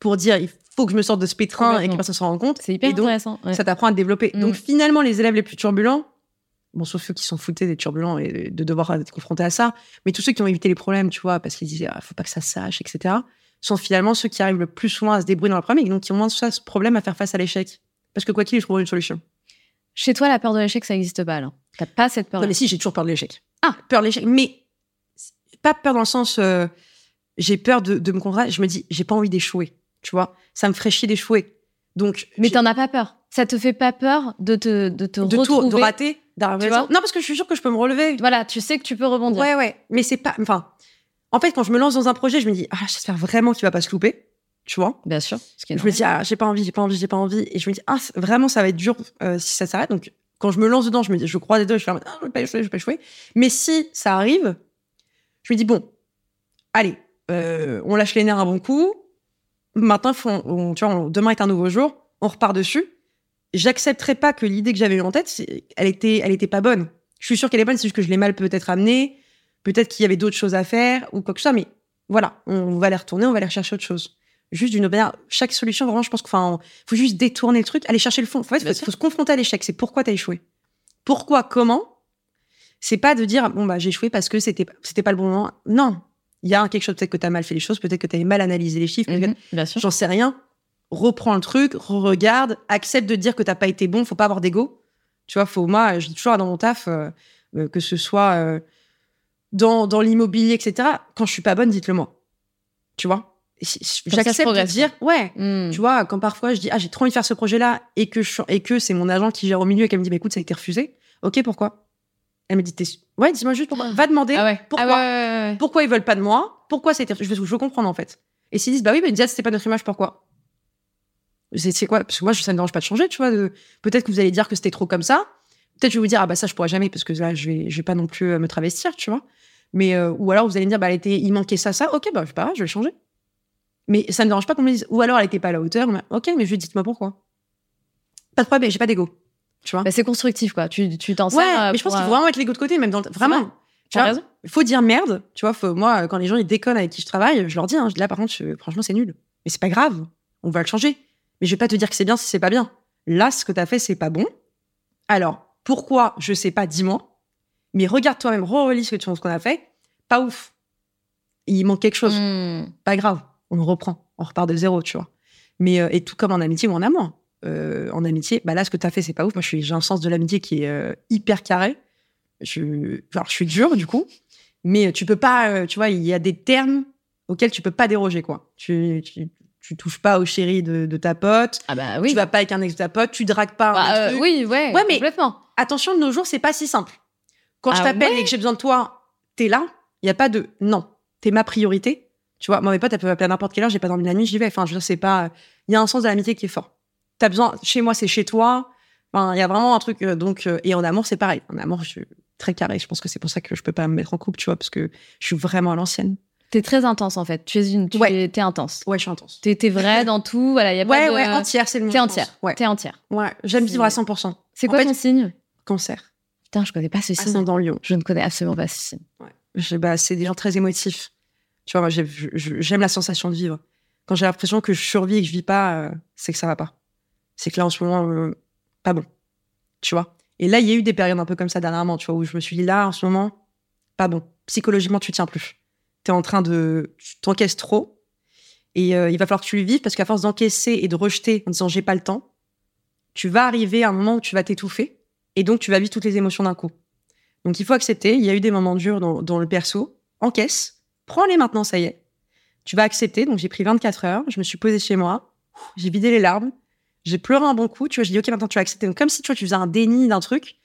pour dire, il faut que je me sorte de ce pétrin et que personne s'en rende compte. C'est hyper Et donc, intéressant. ouais. ça t'apprend à te développer. Mm. Donc finalement, les élèves les plus turbulents, bon, sauf ceux qui sont foutés des turbulents et de devoir être confrontés à ça, mais tous ceux qui ont évité les problèmes, tu vois, parce qu'ils disaient, ah, faut pas que ça sache, etc., sont finalement ceux qui arrivent le plus souvent à se débrouiller dans le problème et donc qui ont moins ça, ce problème à faire face à l'échec. Parce que quoi qu'il, ils trouveront une solution. Chez toi, la peur de l'échec, ça n'existe pas, alors. T'as pas cette peur. Non, mais si, j'ai toujours peur de l'échec. Ah. Peur de l'échec. Mais pas peur dans le sens, euh, j'ai peur de, de me contraindre. Je me dis, j'ai pas envie d'échouer. Tu vois, ça me ferait chier d'échouer. Donc, Mais t'en as pas peur. Ça te fait pas peur de te, de te de tout, retrouver. de rater, d'arriver. Tu vois Non, parce que je suis sûre que je peux me relever. Voilà, tu sais que tu peux rebondir. Ouais, ouais. Mais c'est pas. Enfin, en fait, quand je me lance dans un projet, je me dis, ah, j'espère vraiment qu'il va pas se louper. Tu vois? Bien sûr. Ce qui est Je me dis, ah, j'ai pas envie, j'ai pas envie, j'ai pas envie. Et je me dis, ah, vraiment, ça va être dur euh, si ça s'arrête. Donc, quand je me lance dedans, je me dis, je crois des deux, je fais, ah, je vais pas échouer, je vais pas échouer. Mais si ça arrive, je me dis, bon, allez, euh, on lâche les nerfs un bon coup. Maintenant, faut, on- tu vois, on- demain est un nouveau jour, on repart dessus. J'accepterai pas que l'idée que j'avais eue en tête, elle était, elle était pas bonne. Je suis sûre qu'elle est bonne, c'est juste que je l'ai mal peut-être amenée. Peut-être qu'il y avait d'autres choses à faire ou quoi que ce soit, mais voilà, on va les retourner, on va aller rechercher autre chose. Juste d'une manière, chaque solution, vraiment, je pense qu'il faut juste détourner le truc, aller chercher le fond. En fait, il faut, se confronter à l'échec. C'est pourquoi tu as échoué. Pourquoi, comment? C'est pas de dire, bon, bah, j'ai échoué parce que c'était c'était pas le bon moment. Non. Il y a quelque chose, peut-être que tu as mal fait les choses, peut-être que tu mal analysé les chiffres, Bien sûr. J'en sais rien. Reprends le truc, regarde, accepte de dire que t'as pas été bon, faut pas avoir d'ego. Tu vois, faut, moi, je dis toujours dans mon taf, euh, euh, que ce soit euh, dans, dans l'immobilier, etc. Quand je suis pas bonne, dites-le moi. Tu vois? J'accepte de dire, ouais. Mm. Tu vois, quand parfois je dis, ah, j'ai trop envie de faire ce projet-là et que, je, et que c'est mon agent qui gère au milieu et qu'elle me dit, bah, écoute, ça a été refusé. Ok, pourquoi? Elle me dit, ouais, dis-moi juste pourquoi. Va demander Ah ouais. pourquoi. Ah ouais, pourquoi ils veulent pas de moi, pourquoi refusé. Je veux, je veux comprendre en fait. Et s'ils disent, bah oui, mais déjà, c'était pas notre image, pourquoi? C'est quoi? Parce que moi, je- ça me dérange pas de changer, tu vois. de- Peut-être que vous allez dire que c'était trop comme ça. Peut-être je vais vous dire, ah bah ça, je pourrais jamais, parce que là, je vais, je vais pas non plus euh, me travestir, tu vois. Mais, euh, ou alors vous allez me dire, bah, elle était, il manquait ça, ça. Ok, bah, c'est pas grave, je vais changer. Mais ça me dérange pas qu'on me dise, ou alors elle était pas à la hauteur. Ok, mais je dites-moi pourquoi. Pas de problème, j'ai pas d'ego. Tu vois Bah, c'est constructif, quoi. Tu tu t'en Ouais, sers. euh, mais je pense qu'il faut euh, vraiment mettre l'ego de côté, même dans le... Vraiment. vrai. Tu vois, faut dire merde. Tu vois, faut, moi, quand les gens ils déconnent avec qui je travaille, je leur dis, hein, je dis là, par contre, je- franchement, c'est nul. Mais c'est pas grave. On va le changer. Mais je vais pas te dire que c'est bien si c'est pas bien. Là, ce que t'as fait, c'est pas bon. Alors, pourquoi Je sais pas, dis-moi. Mais regarde toi-même, relis ce tu qu'on a fait. Pas ouf. Il manque quelque chose. Mm. Pas grave. On reprend. On repart de zéro, tu vois. Mais, euh, et tout comme en amitié ou en amour. Euh, en amitié, bah là, ce que t'as fait, c'est pas ouf. Moi, j'ai un sens de l'amitié qui est euh, hyper carré. Je, alors, je suis dure, du coup. Mais tu peux pas, euh, tu vois, il y a des termes auxquels tu peux pas déroger, quoi. Tu, tu, tu touches pas au chéri de, de ta pote. Ah bah oui. Tu vas pas avec un ex de ta pote. Tu dragues pas un Bah, truc. oui, ouais. Ouais, mais- Complètement. Attention, de nos jours, c'est pas si simple. Quand je Ah t'appelle ouais et que j'ai besoin de toi, t'es là. Il y a pas de non. T'es ma priorité. Tu vois, moi, mes potes, elles peuvent appeler à n'importe quelle heure, j'ai pas dormi la nuit, j'y vais. Enfin, je veux dire, c'est pas. Il y a un sens de l'amitié qui est fort. T'as besoin. Chez moi, c'est chez toi. Enfin, il y a vraiment un truc. euh, donc, euh, et en amour, c'est pareil. En amour, je suis très carré. Je pense que c'est pour ça que je peux pas me mettre en couple, tu vois, parce que je suis vraiment à l'ancienne. T'es très intense en fait. Tu es une, tu Ouais. es, intense. Ouais, je suis intense. T'es, t'es vraie dans tout. Voilà, y a pas Ouais, de... ouais, entière, c'est le mot. T'es entière. Ouais. T'es entière. Ouais, j'aime vivre à 100%. C'est quoi fait- ton signe? Cancer. Putain, je connais pas ce signe. Ascendant Lion. Je ne connais absolument pas ce signe. Je- bah, c'est des gens très émotifs. Tu vois, moi, j'aime la sensation de vivre. Quand j'ai l'impression que je survis et que je vis pas, euh, c'est que ça va pas. C'est que là, en ce moment, euh, pas bon. Tu vois? Et là, il y a eu des périodes un peu comme ça dernièrement, tu vois, où je me suis dit, là, en ce moment, pas bon. Psychologiquement, tu tiens plus. Tu es en train de. Tu t'encaisses trop. Et euh, il va falloir que tu le vives parce qu'à force d'encaisser et de rejeter en disant, j'ai pas le temps, tu vas arriver à un moment où tu vas t'étouffer. Et donc, tu vas vivre toutes les émotions d'un coup. Donc, il faut accepter. Il y a eu des moments durs dans, dans le perso. Encaisse. Prends-les maintenant, ça y est. Tu vas accepter. Donc, j'ai pris 24 heures. Je me suis posée chez moi. J'ai vidé les larmes. J'ai pleuré un bon coup. Tu vois, j'ai dit, OK, maintenant, tu vas accepter. Donc, comme si, tu vois, tu faisais un déni d'un truc.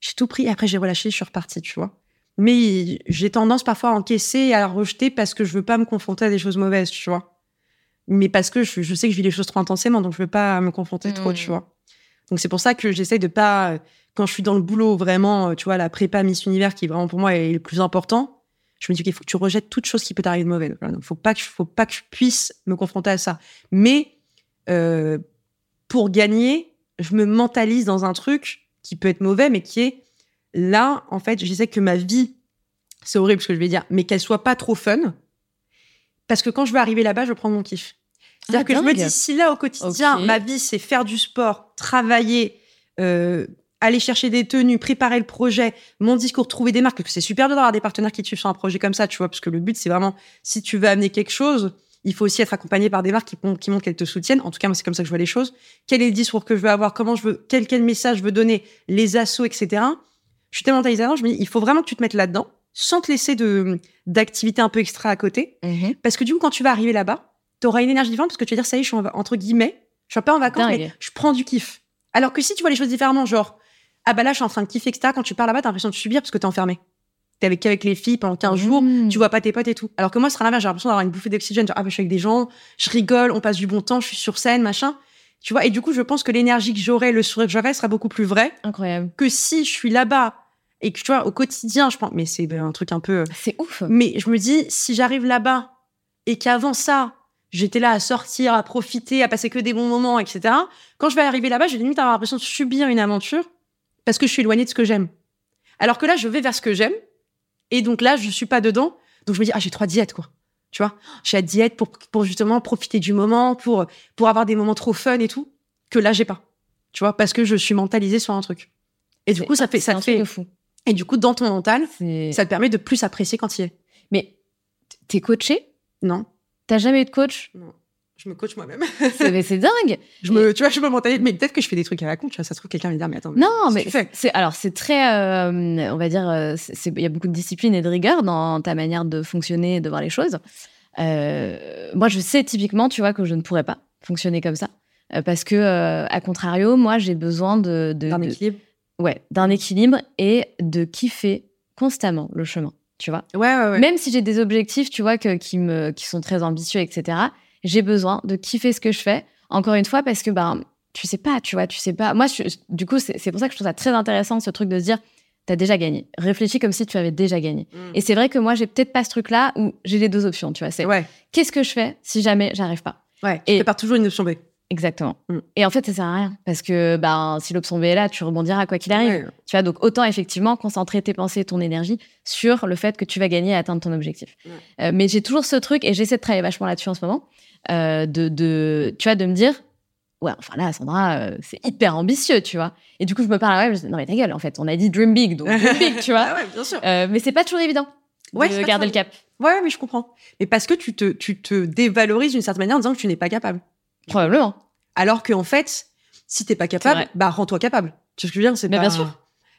J'ai tout pris. Après, j'ai relâché. Je suis repartie, tu vois. Mais j'ai tendance parfois à encaisser et à rejeter parce que je veux pas me confronter à des choses mauvaises, tu vois. Mais parce que je, je sais que je vis les choses trop intensément, donc je veux pas me confronter trop, Mm. tu vois. Donc c'est pour ça que j'essaye de pas, quand je suis dans le boulot, vraiment, tu vois, la prépa Miss Univers, qui vraiment pour moi est le plus important, je me dis qu'il faut que tu rejettes toute chose qui peut t'arriver de mauvais. Donc faut pas que, faut pas que je puisse me confronter à ça. Mais euh, pour gagner, je me mentalise dans un truc qui peut être mauvais, mais qui est là, en fait, j'essaie que ma vie, c'est horrible ce que je vais dire, mais qu'elle soit pas trop fun. Parce que quand je vais arriver là-bas, je prends mon kiff. C'est-à-dire Ah, que je me dis, si là, au quotidien, ma vie, c'est faire du sport, travailler, euh, aller chercher des tenues, préparer le projet, mon discours, trouver des marques, parce que c'est super d'avoir des partenaires qui te suivent sur un projet comme ça, tu vois, parce que le but, c'est vraiment, si tu veux amener quelque chose, il faut aussi être accompagné par des marques qui, qui montrent qu'elles te soutiennent. En tout cas, moi, c'est comme ça que je vois les choses. Quel est le discours que je veux avoir? Comment je veux Quel, quel message je veux donner? Les assos, etc. Je suis tellement là-dedans, je me dis, il faut vraiment que tu te mettes là-dedans, sans te laisser de d'activités un peu extra à côté. Parce que du coup, quand tu vas arriver là-bas, tu auras une énergie différente parce que tu vas dire, ça y est, je suis en entre guillemets, je suis pas en vacances, Dingue. mais je prends du kiff. Alors que si tu vois les choses différemment, genre, ah bah là, je suis en train de kiffer, etc., quand tu pars là-bas, t'as l'impression de subir parce que t'es enfermé. T'es avec, avec les filles pendant 15 jours, Mmh. tu vois pas tes potes et tout. Alors que moi, ce sera l'inverse, j'ai l'impression d'avoir une bouffée d'oxygène, genre, ah bah je suis avec des gens, je rigole, on passe du bon temps, je suis sur scène, machin. Tu vois, et du coup, je pense que l'énergie que j'aurai, le sourire que j'aurai sera beaucoup plus vrai Incroyable. que si je suis là-bas et que tu vois, au quotidien, je pense, mais c'est un truc un peu, C'est ouf. mais je me dis, si j'arrive là-bas et qu'avant ça, j'étais là à sortir, à profiter, à passer que des bons moments, etc. Quand je vais arriver là-bas, j'ai limite avoir l'impression de subir une aventure parce que je suis éloignée de ce que j'aime. Alors que là, je vais vers ce que j'aime et donc là, je suis pas dedans. Donc je me dis, ah, j'ai trois diètes, quoi. Tu vois, j'ai la diète pour, pour justement profiter du moment, pour, pour avoir des moments trop fun et tout, que là, j'ai pas. Tu vois, parce que je suis mentalisée sur un truc. Et du coup, ça fait, c'est ça un te truc fait, de fou. et du coup, dans ton mental, ça te permet de plus apprécier quand il est. Mais t'es coaché Non. T'as jamais eu de coach? Je me coach moi-même. C'est mais c'est dingue. Je me, tu vois, je me mentalise. Mais peut-être que je fais des trucs à la con, tu vois. Ça se trouve, quelqu'un me dire, mais attends. Non, mais c'est alors c'est très, euh, on va dire, euh, il y a beaucoup de discipline et de rigueur dans ta manière de fonctionner et de voir les choses. Euh, moi, je sais typiquement, tu vois, que je ne pourrais pas fonctionner comme ça Euh, parce que, à contrario, moi, j'ai besoin de, d'un équilibre. ouais, d'un équilibre et de kiffer constamment le chemin. Tu vois. Ouais, ouais, ouais. Même si j'ai des objectifs, tu vois, que, qui, me, qui sont très ambitieux, etc., j'ai besoin de kiffer ce que je fais. Encore une fois, parce que, ben, tu sais pas, tu vois, tu sais pas. Moi, je- du coup, c'est pour ça que je trouve ça très intéressant, ce truc de se dire, t'as déjà gagné. Réfléchis comme si tu avais déjà gagné. Mm. Et c'est vrai que moi, j'ai peut-être pas ce truc-là où j'ai les deux options, tu vois. C'est ouais, qu'est-ce que je fais si jamais j'arrive pas? Ouais. Et- Et prépare toujours une option B. Exactement. Mm. Et en fait, ça sert à rien. Parce que, ben, si l'option B est là, tu rebondiras quoi qu'il arrive. Tu vois, donc autant effectivement concentrer tes pensées et ton énergie sur le fait que tu vas gagner et atteindre ton objectif. Euh, mais j'ai toujours ce truc, et j'essaie de travailler vachement là-dessus en ce moment, euh, de, de, tu vois, de me dire, ouais, enfin là, Sandra, euh, c'est hyper ambitieux, tu vois. Et du coup, je me parle à moi, je dis, non mais ta gueule, en fait, on a dit dream big, donc dream big, tu vois. Ah ouais, bien sûr. Mais c'est pas toujours évident Ouais, de garder le cap. Ouais, mais je comprends. Mais parce que tu te, tu te dévalorises d'une certaine manière en disant que tu n'es pas capable. Probablement. Alors qu'en fait, si t'es pas capable, bah rends-toi capable. Tu vois ce que je veux dire? C'est pas... bien sûr.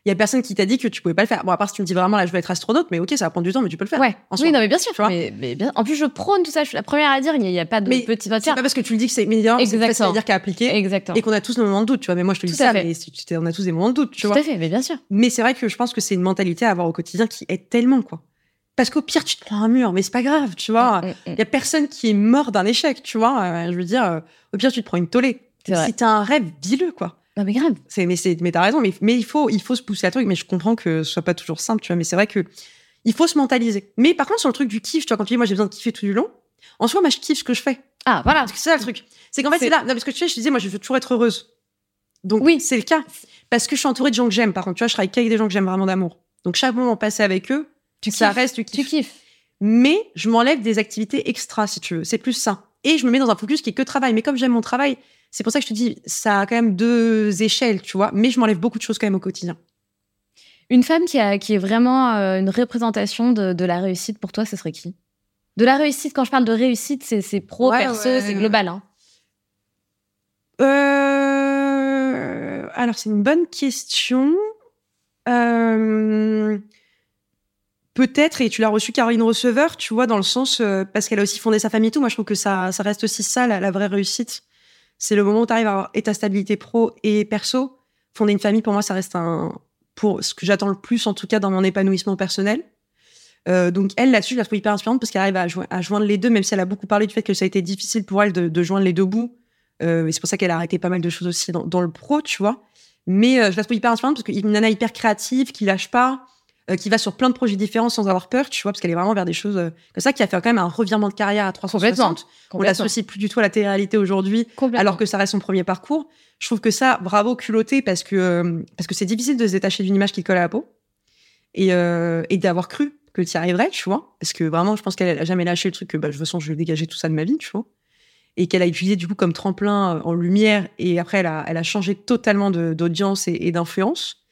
Il y a personne qui t'a dit que tu pouvais pas le faire. Bon, à part si tu me dis vraiment là, je veux être astronaute, mais ok, ça va prendre du temps, mais tu peux le faire. Ouais. en. Oui, non, mais bien sûr. Tu vois? Mais, mais bien... En plus, je prône tout ça. Je suis la première à dire, il n'y a, pas de Mais petit C'est pas parce que tu le dis que c'est meilleur, c'est facile à dire qu'à appliquer. Exactement. Et qu'on a tous nos moments de doute, tu vois. Mais moi, je te dis Tout ça, fait. mais on a tous des moments de doute, tu Tout vois. à fait, mais bien sûr. Mais c'est vrai que je pense que c'est une mentalité à avoir au quotidien qui aide tellement, quoi. Parce qu'au pire, tu te prends un mur, mais c'est pas grave, tu vois. Mm, mm, Il y a personne qui est mort d'un échec, tu vois. Euh, je veux dire, euh, au pire, tu te prends une tollée. Si un rêve, dis-le, quoi. Non, mais grave. C'est, mais c'est, mais t'as raison, mais, mais il faut, il faut se pousser à truc. Mais je comprends que ce soit pas toujours simple, tu vois. Mais c'est vrai que il faut se mentaliser. Mais par contre, sur le truc du kiff, tu vois, quand tu dis, moi, j'ai besoin de kiffer tout du long. En soi, moi, je kiffe ce que je fais. Ah, voilà. Parce que c'est ça le truc. C'est qu'en fait, C'est- là. Non, parce que tu sais, je disais, moi, je veux toujours être heureuse. Donc, Oui. c'est le cas. Parce que je suis entourée de gens que j'aime. Par contre, tu vois, je travaille qu'avec des gens que j'aime vraiment d'amour. Donc, chaque moment passé avec eux, Tu ça kiffes. reste Tu kiff. kiffes. Mais je m'enlève des activités extra, si tu veux. C'est plus ça. Et je me mets dans un focus qui est que travail. Mais comme j'aime mon travail, c'est pour ça que je te dis, ça a quand même deux échelles, tu vois. Mais je m'enlève beaucoup de choses quand même au quotidien. Une femme qui, a, qui est vraiment euh, une représentation de, de la réussite pour toi, ce serait qui? De la réussite, quand je parle de réussite, c'est c'est pro, Ouais, perso, ouais. c'est global. Hein. Euh... Alors, c'est une bonne question. Euh... Peut-être, et tu l'as reçu Caroline Receveur, tu vois, dans le sens, euh, parce qu'elle a aussi fondé sa famille et tout, moi je trouve que ça, ça reste aussi ça, la, vraie réussite. C'est le moment où tu arrives à avoir et ta stabilité pro et perso. Fonder une famille, pour moi, ça reste un. Pour ce que j'attends le plus, en tout cas, dans mon épanouissement personnel. Euh, donc, elle, là-dessus, je la trouve hyper inspirante parce qu'elle arrive à, à joindre les deux, même si elle a beaucoup parlé du fait que ça a été difficile pour elle de, joindre les deux bouts. Euh, et c'est pour ça qu'elle a arrêté pas mal de choses aussi dans, le pro, tu vois. Mais je la trouve hyper inspirante parce qu'une nana hyper créative, qui lâche pas, qui va sur plein de projets différents sans avoir peur, tu vois, parce qu'elle est vraiment vers des choses euh, comme ça, qui a fait quand même un revirement de carrière à 360. On l'associe plus du tout à la télé-réalité aujourd'hui, alors que ça reste son premier parcours. Je trouve que ça, bravo, culotté, parce que euh, parce que c'est difficile de se détacher d'une image qui colle à la peau et, euh, et d'avoir cru que tu y arriverais, tu vois. Parce que vraiment, je pense qu'elle a jamais lâché le truc que bah, de toute façon, je vais dégager tout ça de ma vie, tu vois. Et qu'elle a utilisé du coup comme tremplin euh, en lumière. Et après, elle a, elle a changé totalement d'audience et, et d'influence.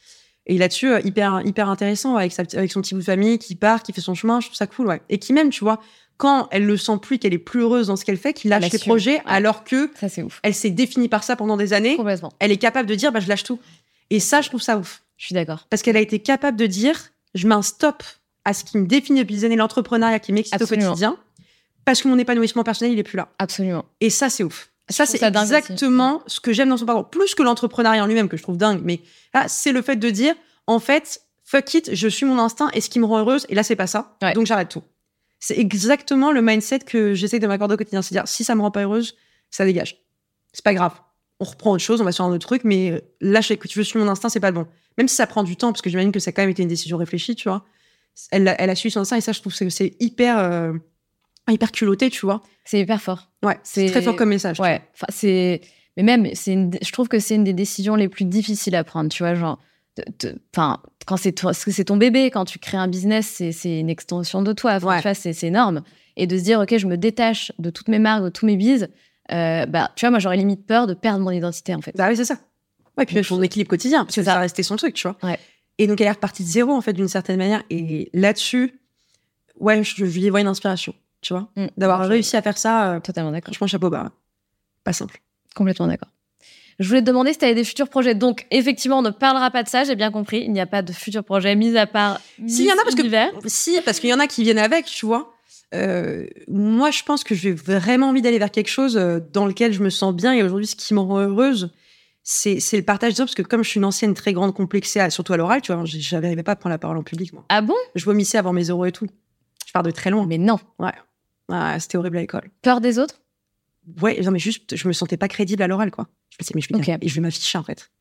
Et là-dessus, euh, hyper, hyper intéressant avec, sa, avec son petit bout de famille qui part, qui fait son chemin. Je trouve ça cool, ouais. Et qui même, tu vois, quand elle le sent plus, qu'elle est plus heureuse dans ce qu'elle fait, qu'il lâche ses projets, ouais. alors que Ça, c'est ouf. elle s'est définie par ça pendant des années. Complètement. Elle est capable de dire, bah, je lâche tout. Et ça, je trouve ça ouf. Je suis d'accord. Parce qu'elle a été capable de dire je mets un stop à ce qui me définit depuis des années, l'entrepreneuriat qui m'excite au quotidien, parce que mon épanouissement personnel, il est plus là. Absolument. Et ça, c'est ouf. Ça, c'est exactement ce que j'aime dans son parcours. Plus que l'entrepreneuriat en lui-même, que je trouve dingue, mais là, c'est le fait de dire en fait, fuck it, je suis mon instinct et ce qui me rend heureuse, et là, c'est pas ça. Ouais. Donc, j'arrête tout. C'est exactement le mindset que j'essaie de m'accorder au quotidien. C'est-à-dire, si ça me rend pas heureuse, ça dégage. C'est pas grave. On reprend autre chose, on va sur un autre truc, mais lâcher que tu veux suivre mon instinct, c'est pas le bon. Même si ça prend du temps, parce que j'imagine que ça a quand même été une décision réfléchie, tu vois. Elle, a- elle a suivi son instinct, et ça, je trouve que c'est hyper, euh, hyper culotté, tu vois. C'est hyper fort. Ouais, c'est très fort comme message. Ouais. Enfin, c'est. Mais même, c'est une... je trouve que c'est une des décisions les plus difficiles à prendre. Tu vois, genre. Enfin, quand c'est c'est ton bébé, quand tu crées un business, c'est une extension de toi. Enfin, Ouais. Tu vois, c'est énorme. Et de se dire, ok, je me détache de toutes mes marques, de tous mes bises. euh, bah, tu vois, moi, j'aurais limite peur de perdre mon identité, en fait. Bah oui, c'est ça. Ouais, puis même son équilibre quotidien, parce que ça ça. a resté son truc, tu vois. Ouais. Et donc, elle est repartie de zéro, en fait, d'une certaine manière. Et là-dessus, ouais, je, je lui vois une inspiration, tu vois. Mm. D'avoir réussi à faire ça, euh, Totalement d'accord. franchement, chapeau bas. Pas simple. Complètement d'accord. Je voulais te demander si tu avais des futurs projets. Donc, effectivement, on ne parlera pas de ça, j'ai bien compris. Il n'y a pas de futurs projets, mis à part. Si, il y en a, parce que-. Si, parce qu'il y en a qui viennent avec, tu vois. Euh, moi, je pense que j'ai vraiment envie d'aller vers quelque chose euh, dans lequel je me sens bien. Et aujourd'hui, ce qui me rend heureuse, c'est le partage de ça. Parce que comme je suis une ancienne très grande complexée, surtout à l'oral, tu vois, j'arrivais pas à prendre la parole en public, moi. Ah bon? Je vomissais avant mes euros et tout. Je pars de très loin. Mais non. Ah, c'était horrible à l'école. Peur des autres? Ouais, non, mais juste, je me sentais pas crédible à l'oral, quoi. Je me disais, mais je vais, et je vais m'afficher, en fait.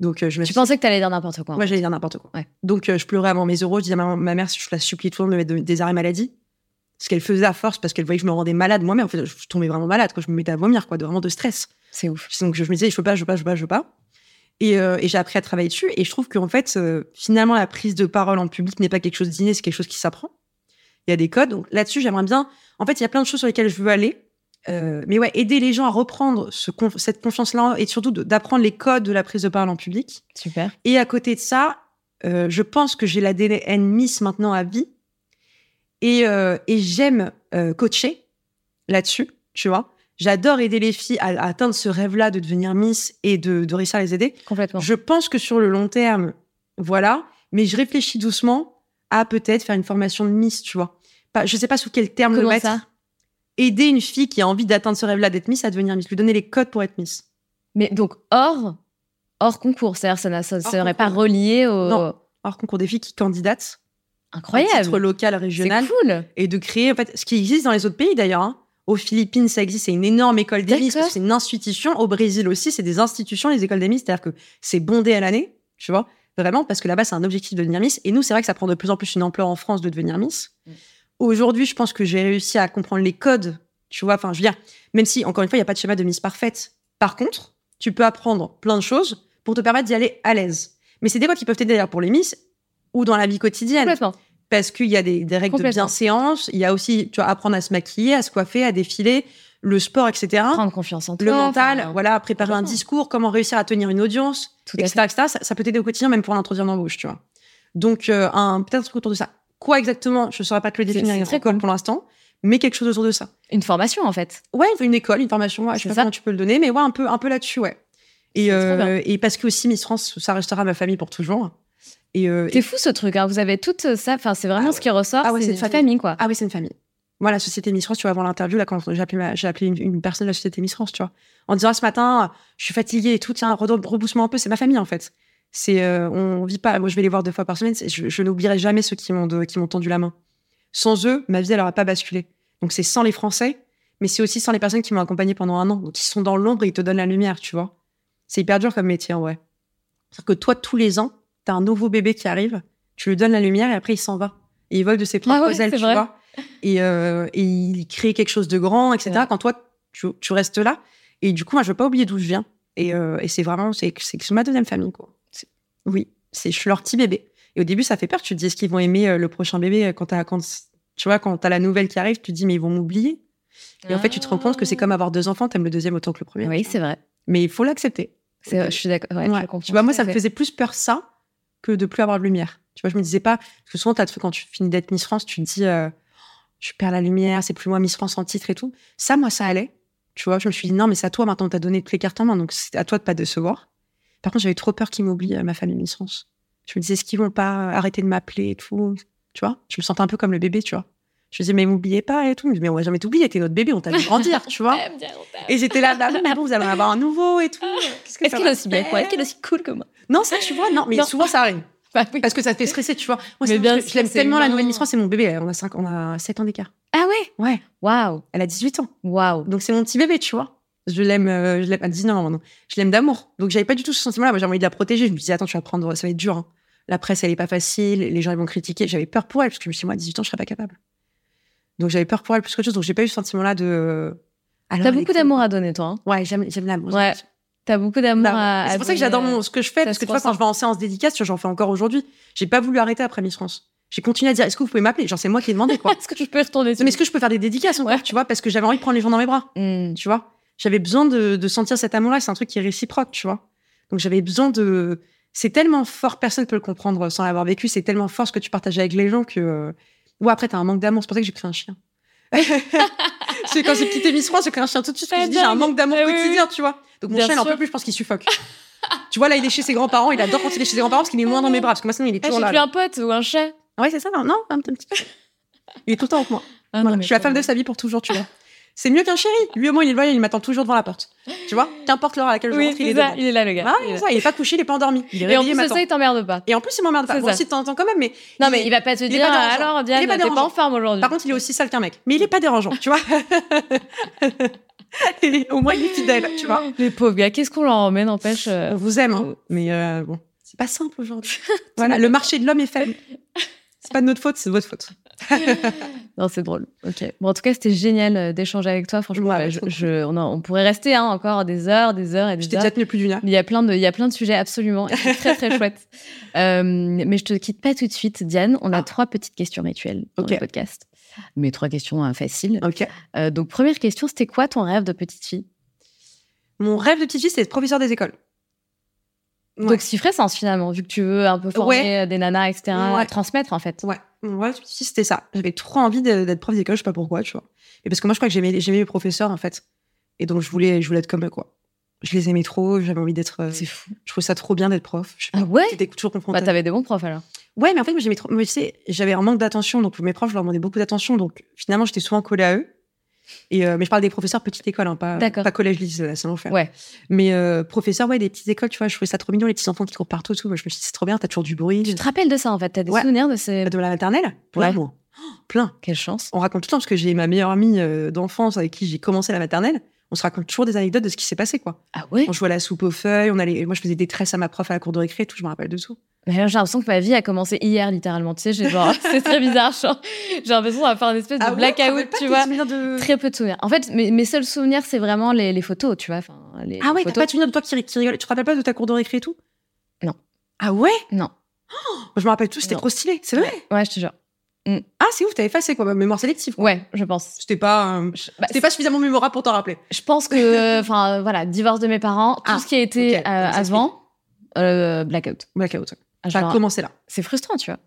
Donc, euh, je me Tu pensais que tu allais dire n'importe quoi. Ouais, j'allais dire n'importe quoi. Ouais. Donc, euh, je pleurais avant mes euros. Je disais à ma, ma mère, je la supplie tout le monde de mettre de- des arrêts maladie. Ce qu'elle faisait à force, parce qu'elle voyait que je me rendais malade moi-même. En fait, je tombais vraiment malade, quoi. Je me mettais à vomir, quoi, de vraiment de stress. C'est ouf. Donc, je me disais, je veux pas, je veux pas, je veux pas, je veux pas. Et, euh, et j'ai appris à travailler dessus. Et je trouve qu'en fait, finalement, la prise de parole en public n'est pas quelque chose d'inné, c'est quelque chose qui s'apprend. Il y a des codes. Donc, là-dessus, j'aimerais bien. En fait, il y a plein de choses sur lesquelles je veux aller. Euh, mais ouais, aider les gens à reprendre ce conf- cette confiance-là et surtout d'apprendre les codes de la prise de parole en public. Super. Et à côté de ça, euh, je pense que j'ai la DN Miss maintenant à vie. Et, euh, et j'aime coacher là-dessus, tu vois. J'adore aider les filles à, à atteindre ce rêve-là de devenir Miss et de, de réussir à les aider. Complètement. Je pense que sur le long terme, voilà. Mais je réfléchis doucement à peut-être faire une formation de Miss, tu vois. Pas, je sais pas sous quel terme le Comment mettre. ça? Aider une fille qui a envie d'atteindre ce rêve-là d'être Miss à devenir Miss. Lui donner les codes pour être Miss. Mais donc, hors, hors concours, c'est-à-dire ça ne serait pas relié au. Non. Alors concours des filles qui candidatent Incroyable. titre local, régional, C'est cool. et de créer, en fait, ce qui existe dans les autres pays d'ailleurs. hein. Aux Philippines, ça existe, c'est une énorme école des Miss, c'est une institution. Au Brésil aussi, c'est des institutions, les écoles des Miss, c'est-à-dire que c'est bondé à l'année, tu vois, vraiment, parce que là-bas, c'est un objectif de devenir Miss. Et nous, c'est vrai que ça prend de plus en plus une ampleur en France de devenir Miss. Mm. Aujourd'hui, je pense que j'ai réussi à comprendre les codes, tu vois, enfin, je veux dire, même si, encore une fois, il n'y a pas de schéma de Miss parfaite. Par contre, tu peux apprendre plein de choses pour te permettre d'y aller à l'aise. Mais c'est des codes qui peuvent t'aider d'ailleurs pour les Miss ou dans la vie quotidienne Complètement. parce qu'il y a des, des règles de bienséance. Il y a aussi, tu vois, apprendre à se maquiller, à se coiffer, à défiler, le sport, etc. Prendre confiance en toi. Le mental, enfin, voilà, préparer un discours, comment réussir à tenir une audience, Tout à etc., etc. Ça, ça peut t'aider au quotidien, même pour l'introduire d'embauche, tu vois. Donc, euh, un, peut-être un truc autour de ça. Quoi exactement Je ne saurais pas te le C'est- définir c'est une très école cool. pour l'instant, mais quelque chose autour de ça. Une formation, en fait. Ouais, une école, une formation, ouais, je C'est sais pas ça. comment tu peux le donner, mais ouais, un peu, un peu là-dessus, ouais. Et, C'est euh, et parce que aussi Miss France, ça restera ma famille pour toujours. Et, euh, C'est fou ce truc. Hein. Vous avez tout ça. Enfin, c'est vraiment Ah ce qui ressort. Ah ouais, c'est c'est une une famille. famille. quoi. Ah oui, c'est une famille. Moi, la société Miss France, tu vois, avant l'interview, là, quand j'ai appelé, ma- j'ai appelé une, une personne de la société Miss France, tu vois, en disant, Ah, ce matin, je suis fatiguée et tout, tiens, rebousse-moi un peu, c'est ma famille, en fait. C'est, euh, on vit pas, moi, je vais les voir deux fois par semaine, je, je n'oublierai jamais ceux qui m'ont, de- qui m'ont tendu la main. Sans eux, ma vie, elle n'aurait pas basculé. Donc, c'est sans les Français, mais c'est aussi sans les personnes qui m'ont accompagné pendant un an. Donc, ils sont dans l'ombre et ils te donnent la lumière, tu vois. C'est hyper dur comme métier, ouais. C'est-à-dire que toi, tous les ans, t'as un nouveau bébé qui arrive, tu lui donnes la lumière et après, il s'en va. Et il vole de ses propres Ah ouais, ailes, tu vrai. vois. Et, euh, et il crée quelque chose de grand, etc. Ouais. Quand toi, tu, tu restes là. Et du coup, moi, je veux pas oublier d'où je viens. Et, euh, et c'est vraiment, c'est ma deuxième famille, quoi. Oui, c'est je suis leur petit bébé. Et au début, ça fait peur. Tu te dis, est-ce qu'ils vont aimer euh, le prochain bébé euh, quand tu vois, quand t'as la nouvelle qui arrive, tu te dis, mais ils vont m'oublier. Et en fait, tu te rends compte que c'est comme avoir deux enfants, t'aimes le deuxième autant que le premier. Ah. Oui, c'est vrai. Mais il faut l'accepter. Je suis d'accord. Ouais, Ouais. Tu vois, moi, ça me faisait plus peur ça que de plus avoir de lumière. Tu vois, je me disais pas, parce que souvent, t'as quand tu finis d'être Miss France, tu te dis, euh, je perds la lumière, c'est plus moi Miss France en titre et tout. Ça, moi, ça allait. Tu vois, je me suis dit, non, mais c'est à toi maintenant, t'as donné toutes les cartes en main, donc c'est à toi de pas décevoir. Par contre, j'avais trop peur qu'ils m'oublient, euh, ma famille Miss France. Je me disais, est-ce qu'ils vont pas arrêter de m'appeler et tout Tu vois, je me sentais un peu comme le bébé, tu vois. Je me disais, mais m'oubliez pas et tout. Je me disais, mais on va jamais t'oublier, t'es notre bébé, on t'a vu grandir, tu vois. Et j'étais là, bah, mais bon, vous allez en avoir un nouveau et tout. Qu'est-ce que Est-ce qu'il va est aussi bien faire Est-ce qu'il est aussi cool que moi? Non, ça, tu vois, non, mais Non. souvent ça arrive. Bah oui. Parce que ça te fait stresser, tu vois. Moi, Mais c'est bien que je l'aime tellement, la nouvelle Miss France, c'est mon bébé. On a, cinq, on a 7 ans d'écart. Ah ouais? Ouais, Waouh. elle a 18 ans. Waouh. Donc, c'est mon petit bébé, tu vois. Je l'aime, euh, je l'aime à 19 ans maintenant. Je l'aime d'amour. Donc, j'avais pas du tout ce sentiment-là. Moi, j'ai envie de la protéger. Je me disais, attends, tu vas prendre, ça va être dur. hein. La presse, elle est pas facile. Les gens, ils vont critiquer. J'avais peur pour elle, parce que je me suis dit, moi, à 18 ans, je serais pas capable. Donc, j'avais peur pour elle plus qu'autre chose. Donc, j'ai pas eu ce sentiment-là de. euh, T'as beaucoup d'amour à donner, toi. hein. Ouais, j'aime, j'aime l'amour. Ouais. T'as beaucoup d'amour à. c'est pour ça que j'adore euh, mon- ce que je fais, parce que tu vois, quand je vais en séance dédicace, j'en fais encore aujourd'hui. J'ai pas voulu arrêter après Miss France. J'ai continué à dire, est-ce que vous pouvez m'appeler? Genre, c'est moi qui ai demandé, quoi. Est-ce que tu peux retourner mais est-ce que je peux faire des dédicaces encore, tu vois, parce que j'avais envie de prendre les gens dans mes bras, Hmm. tu vois? J'avais besoin de, de sentir cet amour-là, c'est un truc qui est réciproque, tu vois? Donc, j'avais besoin de. C'est tellement fort, personne peut le comprendre sans l'avoir vécu, c'est tellement fort ce que tu partages avec les gens que. euh, Ou après, t'as un manque d'amour, c'est pour ça que j'ai pris un chien. c'est quand j'ai quitté Miss France, j'ai pris un chien tout de suite, parce que je me dis, j'ai un manque d'amour Ah oui, quotidien, tu vois. Donc, mon Bien chien, il en peut plus, je pense qu'il suffoque. tu vois, là, il est chez ses grands-parents, il adore quand il est chez ses grands-parents parce qu'il est loin dans mes bras, parce que moi, sinon, il est Ah, toujours j'ai là. plus là. un pote ou un chat. Ouais, c'est ça, non, non, un petit. Il est tout le temps avec moi. Ah, Voilà, je suis la femme de sa vie pour toujours, tu vois. C'est mieux qu'un chéri. Lui, au moins, il est loyal, il m'attend toujours devant la porte. Tu vois Qu'importe l'heure à laquelle je Oui, rentre, il est ça, il est là, le gars. Ah, Il est ça, il est pas couché, il est pas endormi. Il est Et en réveillé, plus ça, il t'emmerde pas. Et en plus, il m'emmerde pas. C'est Bon, ça. si de temps en temps quand même, mais. Non, mais il va pas te dire, pas alors Il Diane, est pas t'es pas en forme aujourd'hui. Par contre, il est aussi sale qu'un mec. Mais il est pas dérangeant, tu vois. Et au moins, il est fidèle, tu vois. Les pauvres gars, qu'est-ce qu'on leur en met, n'empêche. euh, On vous aime, hein. Mais euh, bon, c'est pas simple aujourd'hui. voilà, le marché de l'homme est faible. C'est pas de notre faute, c'est de votre faute. Non, c'est drôle. Ok. Bon, en tout cas, c'était génial euh, d'échanger avec toi. Franchement, Ouais, bah, je, je- on, pourrait rester hein, encore des heures, des heures et des Je t'ai heures. déjà tenu plus d'une heure. Il y a plein de, il y a plein de sujets absolument et c'est très très chouette. Euh, mais je te quitte pas tout de suite, Diane. On a Ah. trois petites questions rituelles dans le podcast. Mais trois questions euh, faciles. Ok. Euh, donc première question, c'était quoi ton rêve de petite fille? Mon rêve de petite fille, c'est professeur des écoles. Ouais. Donc si ferait sens finalement, vu que tu veux un peu former Ouais. euh, des nanas, etc. Ouais. Transmettre en fait. Ouais, petite fille, c'était ça. J'avais trop envie d'être prof d'école, je sais pas pourquoi, tu vois. Et parce que moi, je crois que j'aimais les professeurs, en fait. Et donc, je voulais, je voulais être comme eux, quoi. Je les aimais trop, j'avais envie d'être. euh, C'est fou. je trouvais ça trop bien d'être prof. Je sais pas. Ah ouais? J'étais toujours confrontée. Bah t'avais des bons profs alors. ouais, mais en fait, moi, j'aimais trop. Mais tu sais, j'avais un manque d'attention, donc mes profs, je leur demandais beaucoup d'attention, donc finalement, j'étais souvent collée à eux. Et, euh, mais je parle des professeurs petite école, hein, pas, pas collège, lycée, c'est l'enfer. Ouais. Mais euh, professeurs, ouais, des petites écoles, tu vois, je trouvais ça trop mignon, les petits enfants qui courent partout, tout. Moi, je me suis dit, c'est trop bien, t'as toujours du bruit. Tu te rappelles de ça en fait? T'as des Ouais. souvenirs de ces. De la maternelle? Plein, Ouais. moi. Oh, plein. Quelle chance. On raconte tout le temps, parce que j'ai ma meilleure amie euh, d'enfance avec qui j'ai commencé la maternelle. On se raconte toujours des anecdotes de ce qui s'est passé, quoi. Ah ouais? On jouait à la soupe aux feuilles, on allait, moi, je faisais des tresses à ma prof à la cour de récré, et tout, je me rappelle de tout. Mais j'ai l'impression que ma vie a commencé hier, littéralement. Tu sais, j'ai genre, c'est très bizarre. genre, J'ai l'impression d'avoir fait un espèce de Ah blackout, tu vois. souvenirs de... Très peu de souvenirs. En fait, mes, mes seuls souvenirs, c'est vraiment les, les photos, tu vois. Enfin, les Ah ouais, t'as pas de souvenir de toi qui, ri- qui rigole Tu te rappelles pas de ta cour de récré et tout? Non. Ah ouais? Non. Moi, Je me rappelle tout, c'était trop stylé. C'est vrai? Ouais, je te jure. Ah, c'est ouf, t'avais effacé quoi, ma mémoire sélective. quoi. Ouais, je pense. C'était pas, euh, Je, bah, c'était pas suffisamment mémorable pour t'en rappeler. je pense que, enfin, voilà, divorce de mes parents, tout Ah, ce qui a été ok, euh, avant, euh, blackout. Blackout. Ah, Ça a genre, commencé là. c'est frustrant, tu vois.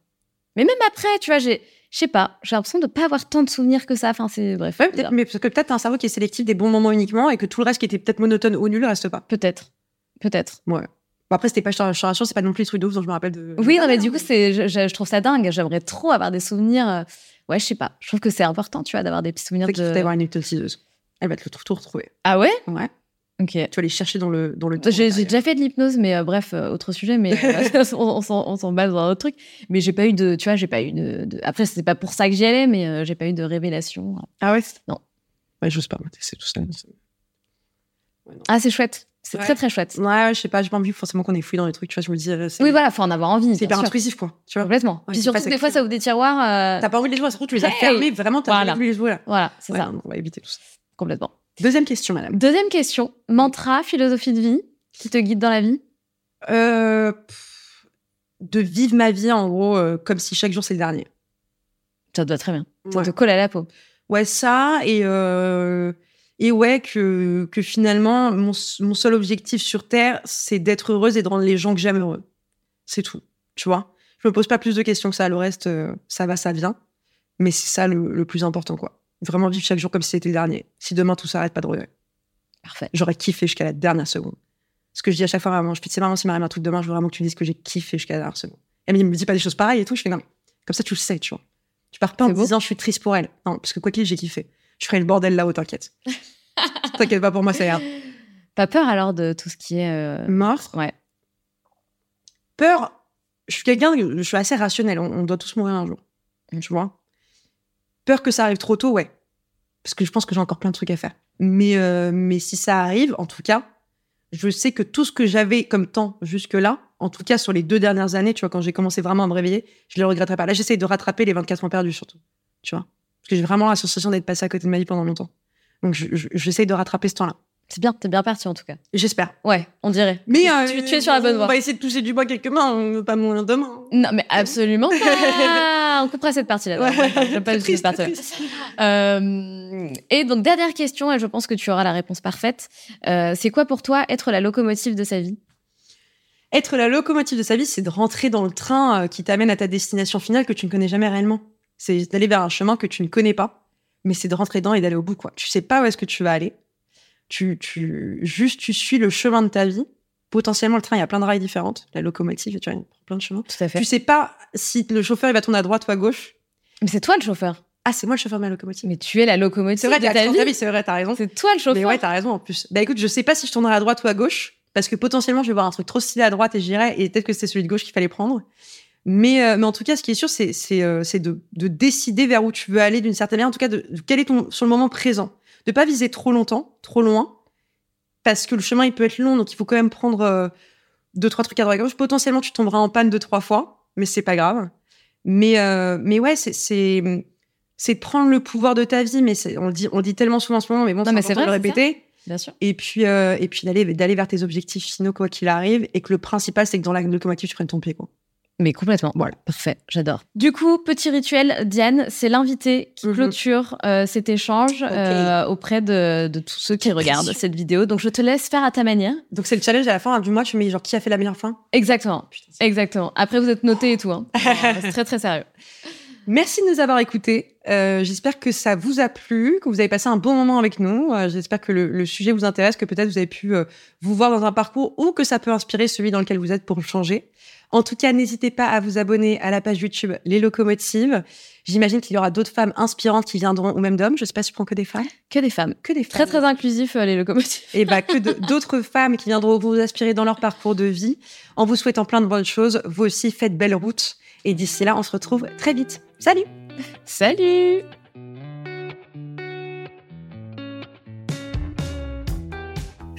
Mais même après, tu vois, j'ai, je sais pas, j'ai l'impression de pas avoir tant de souvenirs que ça. Enfin, c'est bref. Ouais, peut-être, mais parce que peut-être t'as un cerveau qui est sélectif des bons moments uniquement et que tout le reste qui était peut-être monotone ou nul reste pas. Peut-être, peut-être. Bon, après, c'était pas, rassure, c'est pas non plus les trucs de ouf dont je me rappelle de. Oui, non, mais du coup, c'est, je, trouve ça dingue. J'aimerais trop avoir des souvenirs. euh, Ouais, je sais pas. Je trouve que c'est important, tu vois, d'avoir des petits souvenirs Peut-être qu'il faut de. avoir une hypnotiseuse. Elle va te le tout, tout retrouver. Ah ouais? Ouais. Ok. Tu vas aller chercher dans le, dans le. J'ai déjà fait de l'hypnose, mais euh, bref, euh, autre sujet, mais euh, on, on s'en- base dans un autre truc. Mais j'ai pas eu de, tu vois, j'ai pas eu de. de- Après, c'est pas pour ça que j'y allais, mais j'ai pas eu de révélation. Ah ouais? Non. Ouais, j'ose pas, c'est tout ça. c'est- Ouais. Ah, c'est chouette. C'est Ouais. très très chouette. Ouais, je sais pas, j'ai pas envie forcément qu'on ait fouillé dans les trucs, tu vois, je me dis. euh, Oui, voilà, faut en avoir envie. C'est hyper sûr. intrusif, quoi. Tu vois. Complètement. Ouais, Puis surtout des fois, ça ouvre des tiroirs. euh, T'as pas envie de les jouer, surtout tu les as Hey fermés, vraiment, t'as Voilà. pas envie de les jouer là. Voilà, c'est Ouais, ça. on va éviter tout ça. Complètement. Deuxième question, madame. Deuxième question. Mantra, philosophie de vie qui te guide dans la vie? Euh, pff, de vivre ma vie, en gros, euh, comme si chaque jour c'est le dernier. Ça te va très bien. Ça te colle à la peau. Ouais, ça, et, euh, et ouais, que, que finalement, mon, seul objectif sur Terre, c'est d'être heureuse et de rendre les gens que j'aime heureux. C'est tout, tu vois. Je me pose pas plus de questions que ça. Le reste, euh, ça va, ça vient. Mais c'est ça le, le plus important, quoi. Vraiment vivre chaque jour comme si c'était le dernier. Si demain tout s'arrête, pas de regret. Parfait. J'aurais kiffé jusqu'à la dernière seconde. Ce que je dis à chaque fois, vraiment, je fais, c'est marrant, s'il m'arrive un truc demain, je veux vraiment que tu me dises que j'ai kiffé jusqu'à la dernière seconde. Elle me dit pas des choses pareilles et tout, je fais, non, mais comme ça, tu le sais, tu vois. Tu pars pas en disant, je suis triste pour elle. Non, parce que quoi qu'il j'ai kiffé. Je ferai le bordel là-haut, t'inquiète. t'inquiète pas pour moi, ça ira. Pas peur alors de tout ce qui est. euh, Mort. Ouais. Peur, je suis quelqu'un, je suis assez rationnel. On, on doit tous mourir un jour. Tu vois Peur que ça arrive trop tôt, ouais. Parce que je pense que j'ai encore plein de trucs à faire. Mais, euh, mais si ça arrive, en tout cas, je sais que tout ce que j'avais comme temps jusque-là, en tout cas sur les deux dernières années, tu vois, quand j'ai commencé vraiment à me réveiller, je le regretterai pas. Là, j'essaye de rattraper les 24 ans perdus, surtout. Tu vois Parce que j'ai vraiment la sensation d'être passé à côté de ma vie pendant longtemps. Donc, je- je- j'essaye de rattraper ce temps-là. C'est bien, t'es bien parti en tout cas. J'espère. Ouais, on dirait. Mais tu, euh, tu- tu es sur la bonne On voie. va essayer de toucher du bois quelques mains, on veut pas mourir demain. Non, mais absolument pas. on coupera cette partie-là. Ouais. Pas cette triste, triste. Euh, et donc, dernière question, et je pense que tu auras la réponse parfaite. Euh, c'est quoi pour toi être la locomotive de sa vie? Être la locomotive de sa vie, c'est de rentrer dans le train euh, qui t'amène à ta destination finale que tu ne connais jamais réellement. C'est d'aller vers un chemin que tu ne connais pas, mais c'est de rentrer dedans et d'aller au bout. Quoi. Tu sais pas où est-ce que tu vas aller. Tu, tu, juste, tu suis le chemin de ta vie. Potentiellement, le train, il y a plein de rails différentes. La locomotive, tu vois, il prend plein de chemins. Tout à fait. Tu sais pas si le chauffeur, il va tourner à droite ou à gauche. Mais c'est toi le chauffeur. Ah, c'est moi le chauffeur de ma locomotive. Mais tu es la locomotive C'est vrai, de ta ta vie. vie, c'est vrai, t'as raison. C'est toi le chauffeur. Mais ouais, t'as raison en plus. Bah écoute, je sais pas si je tournerai à droite ou à gauche, parce que potentiellement je vais voir un truc trop stylé à droite et j'irai, et peut-être que c'est celui de gauche qu'il fallait prendre. Mais, euh, mais en tout cas, ce qui est sûr, c'est euh, c'est de, de décider vers où tu veux aller d'une certaine manière, en tout cas, de, de quel est ton sur le moment présent. De pas viser trop longtemps, trop loin, parce que le chemin il peut être long, donc il faut quand même prendre euh, deux trois trucs à droite à gauche. Potentiellement, tu tomberas en panne deux trois fois, mais c'est pas grave. Mais euh, mais ouais, c'est c'est prendre le pouvoir de ta vie, mais on le dit on le dit tellement souvent en ce moment, mais bon, c'est important de vrai, le répéter Bien sûr. et puis euh, et puis d'aller d'aller vers tes objectifs finaux quoi qu'il arrive et que le principal c'est que dans la locomotive tu prennes ton pied quoi. Mais complètement. Voilà. Parfait, j'adore. Du coup, petit rituel, Diane, c'est l'invité qui Mhm. clôture euh, cet échange euh, auprès de, de tous ceux qui regardent cette vidéo. Donc, je te laisse faire à ta manière. Donc c'est le challenge à la fin hein, du mois tu mets genre qui a fait la meilleure fin. Exactement. Putain, c'est- Exactement. Après, vous êtes noté et tout. Hein. c'est très, très sérieux. Merci de nous avoir écoutés. Euh, J'espère que ça vous a plu, que vous avez passé un bon moment avec nous. Euh, J'espère que le, le sujet vous intéresse, que peut-être vous avez pu euh, vous voir dans un parcours ou que ça peut inspirer celui dans lequel vous êtes pour le changer. En tout cas, n'hésitez pas à vous abonner à la page YouTube Les Locomotives. J'imagine qu'il y aura d'autres femmes inspirantes qui viendront, ou même d'hommes. Je sais pas si tu prends que des femmes. Que des femmes. Que des femmes. Très, très inclusif, euh, les locomotives. Et bah, que d'autres femmes qui viendront vous inspirer dans leur parcours de vie. En vous souhaitant plein de bonnes choses, vous aussi faites belle route. Et d'ici là, on se retrouve très vite. Salut! Salut!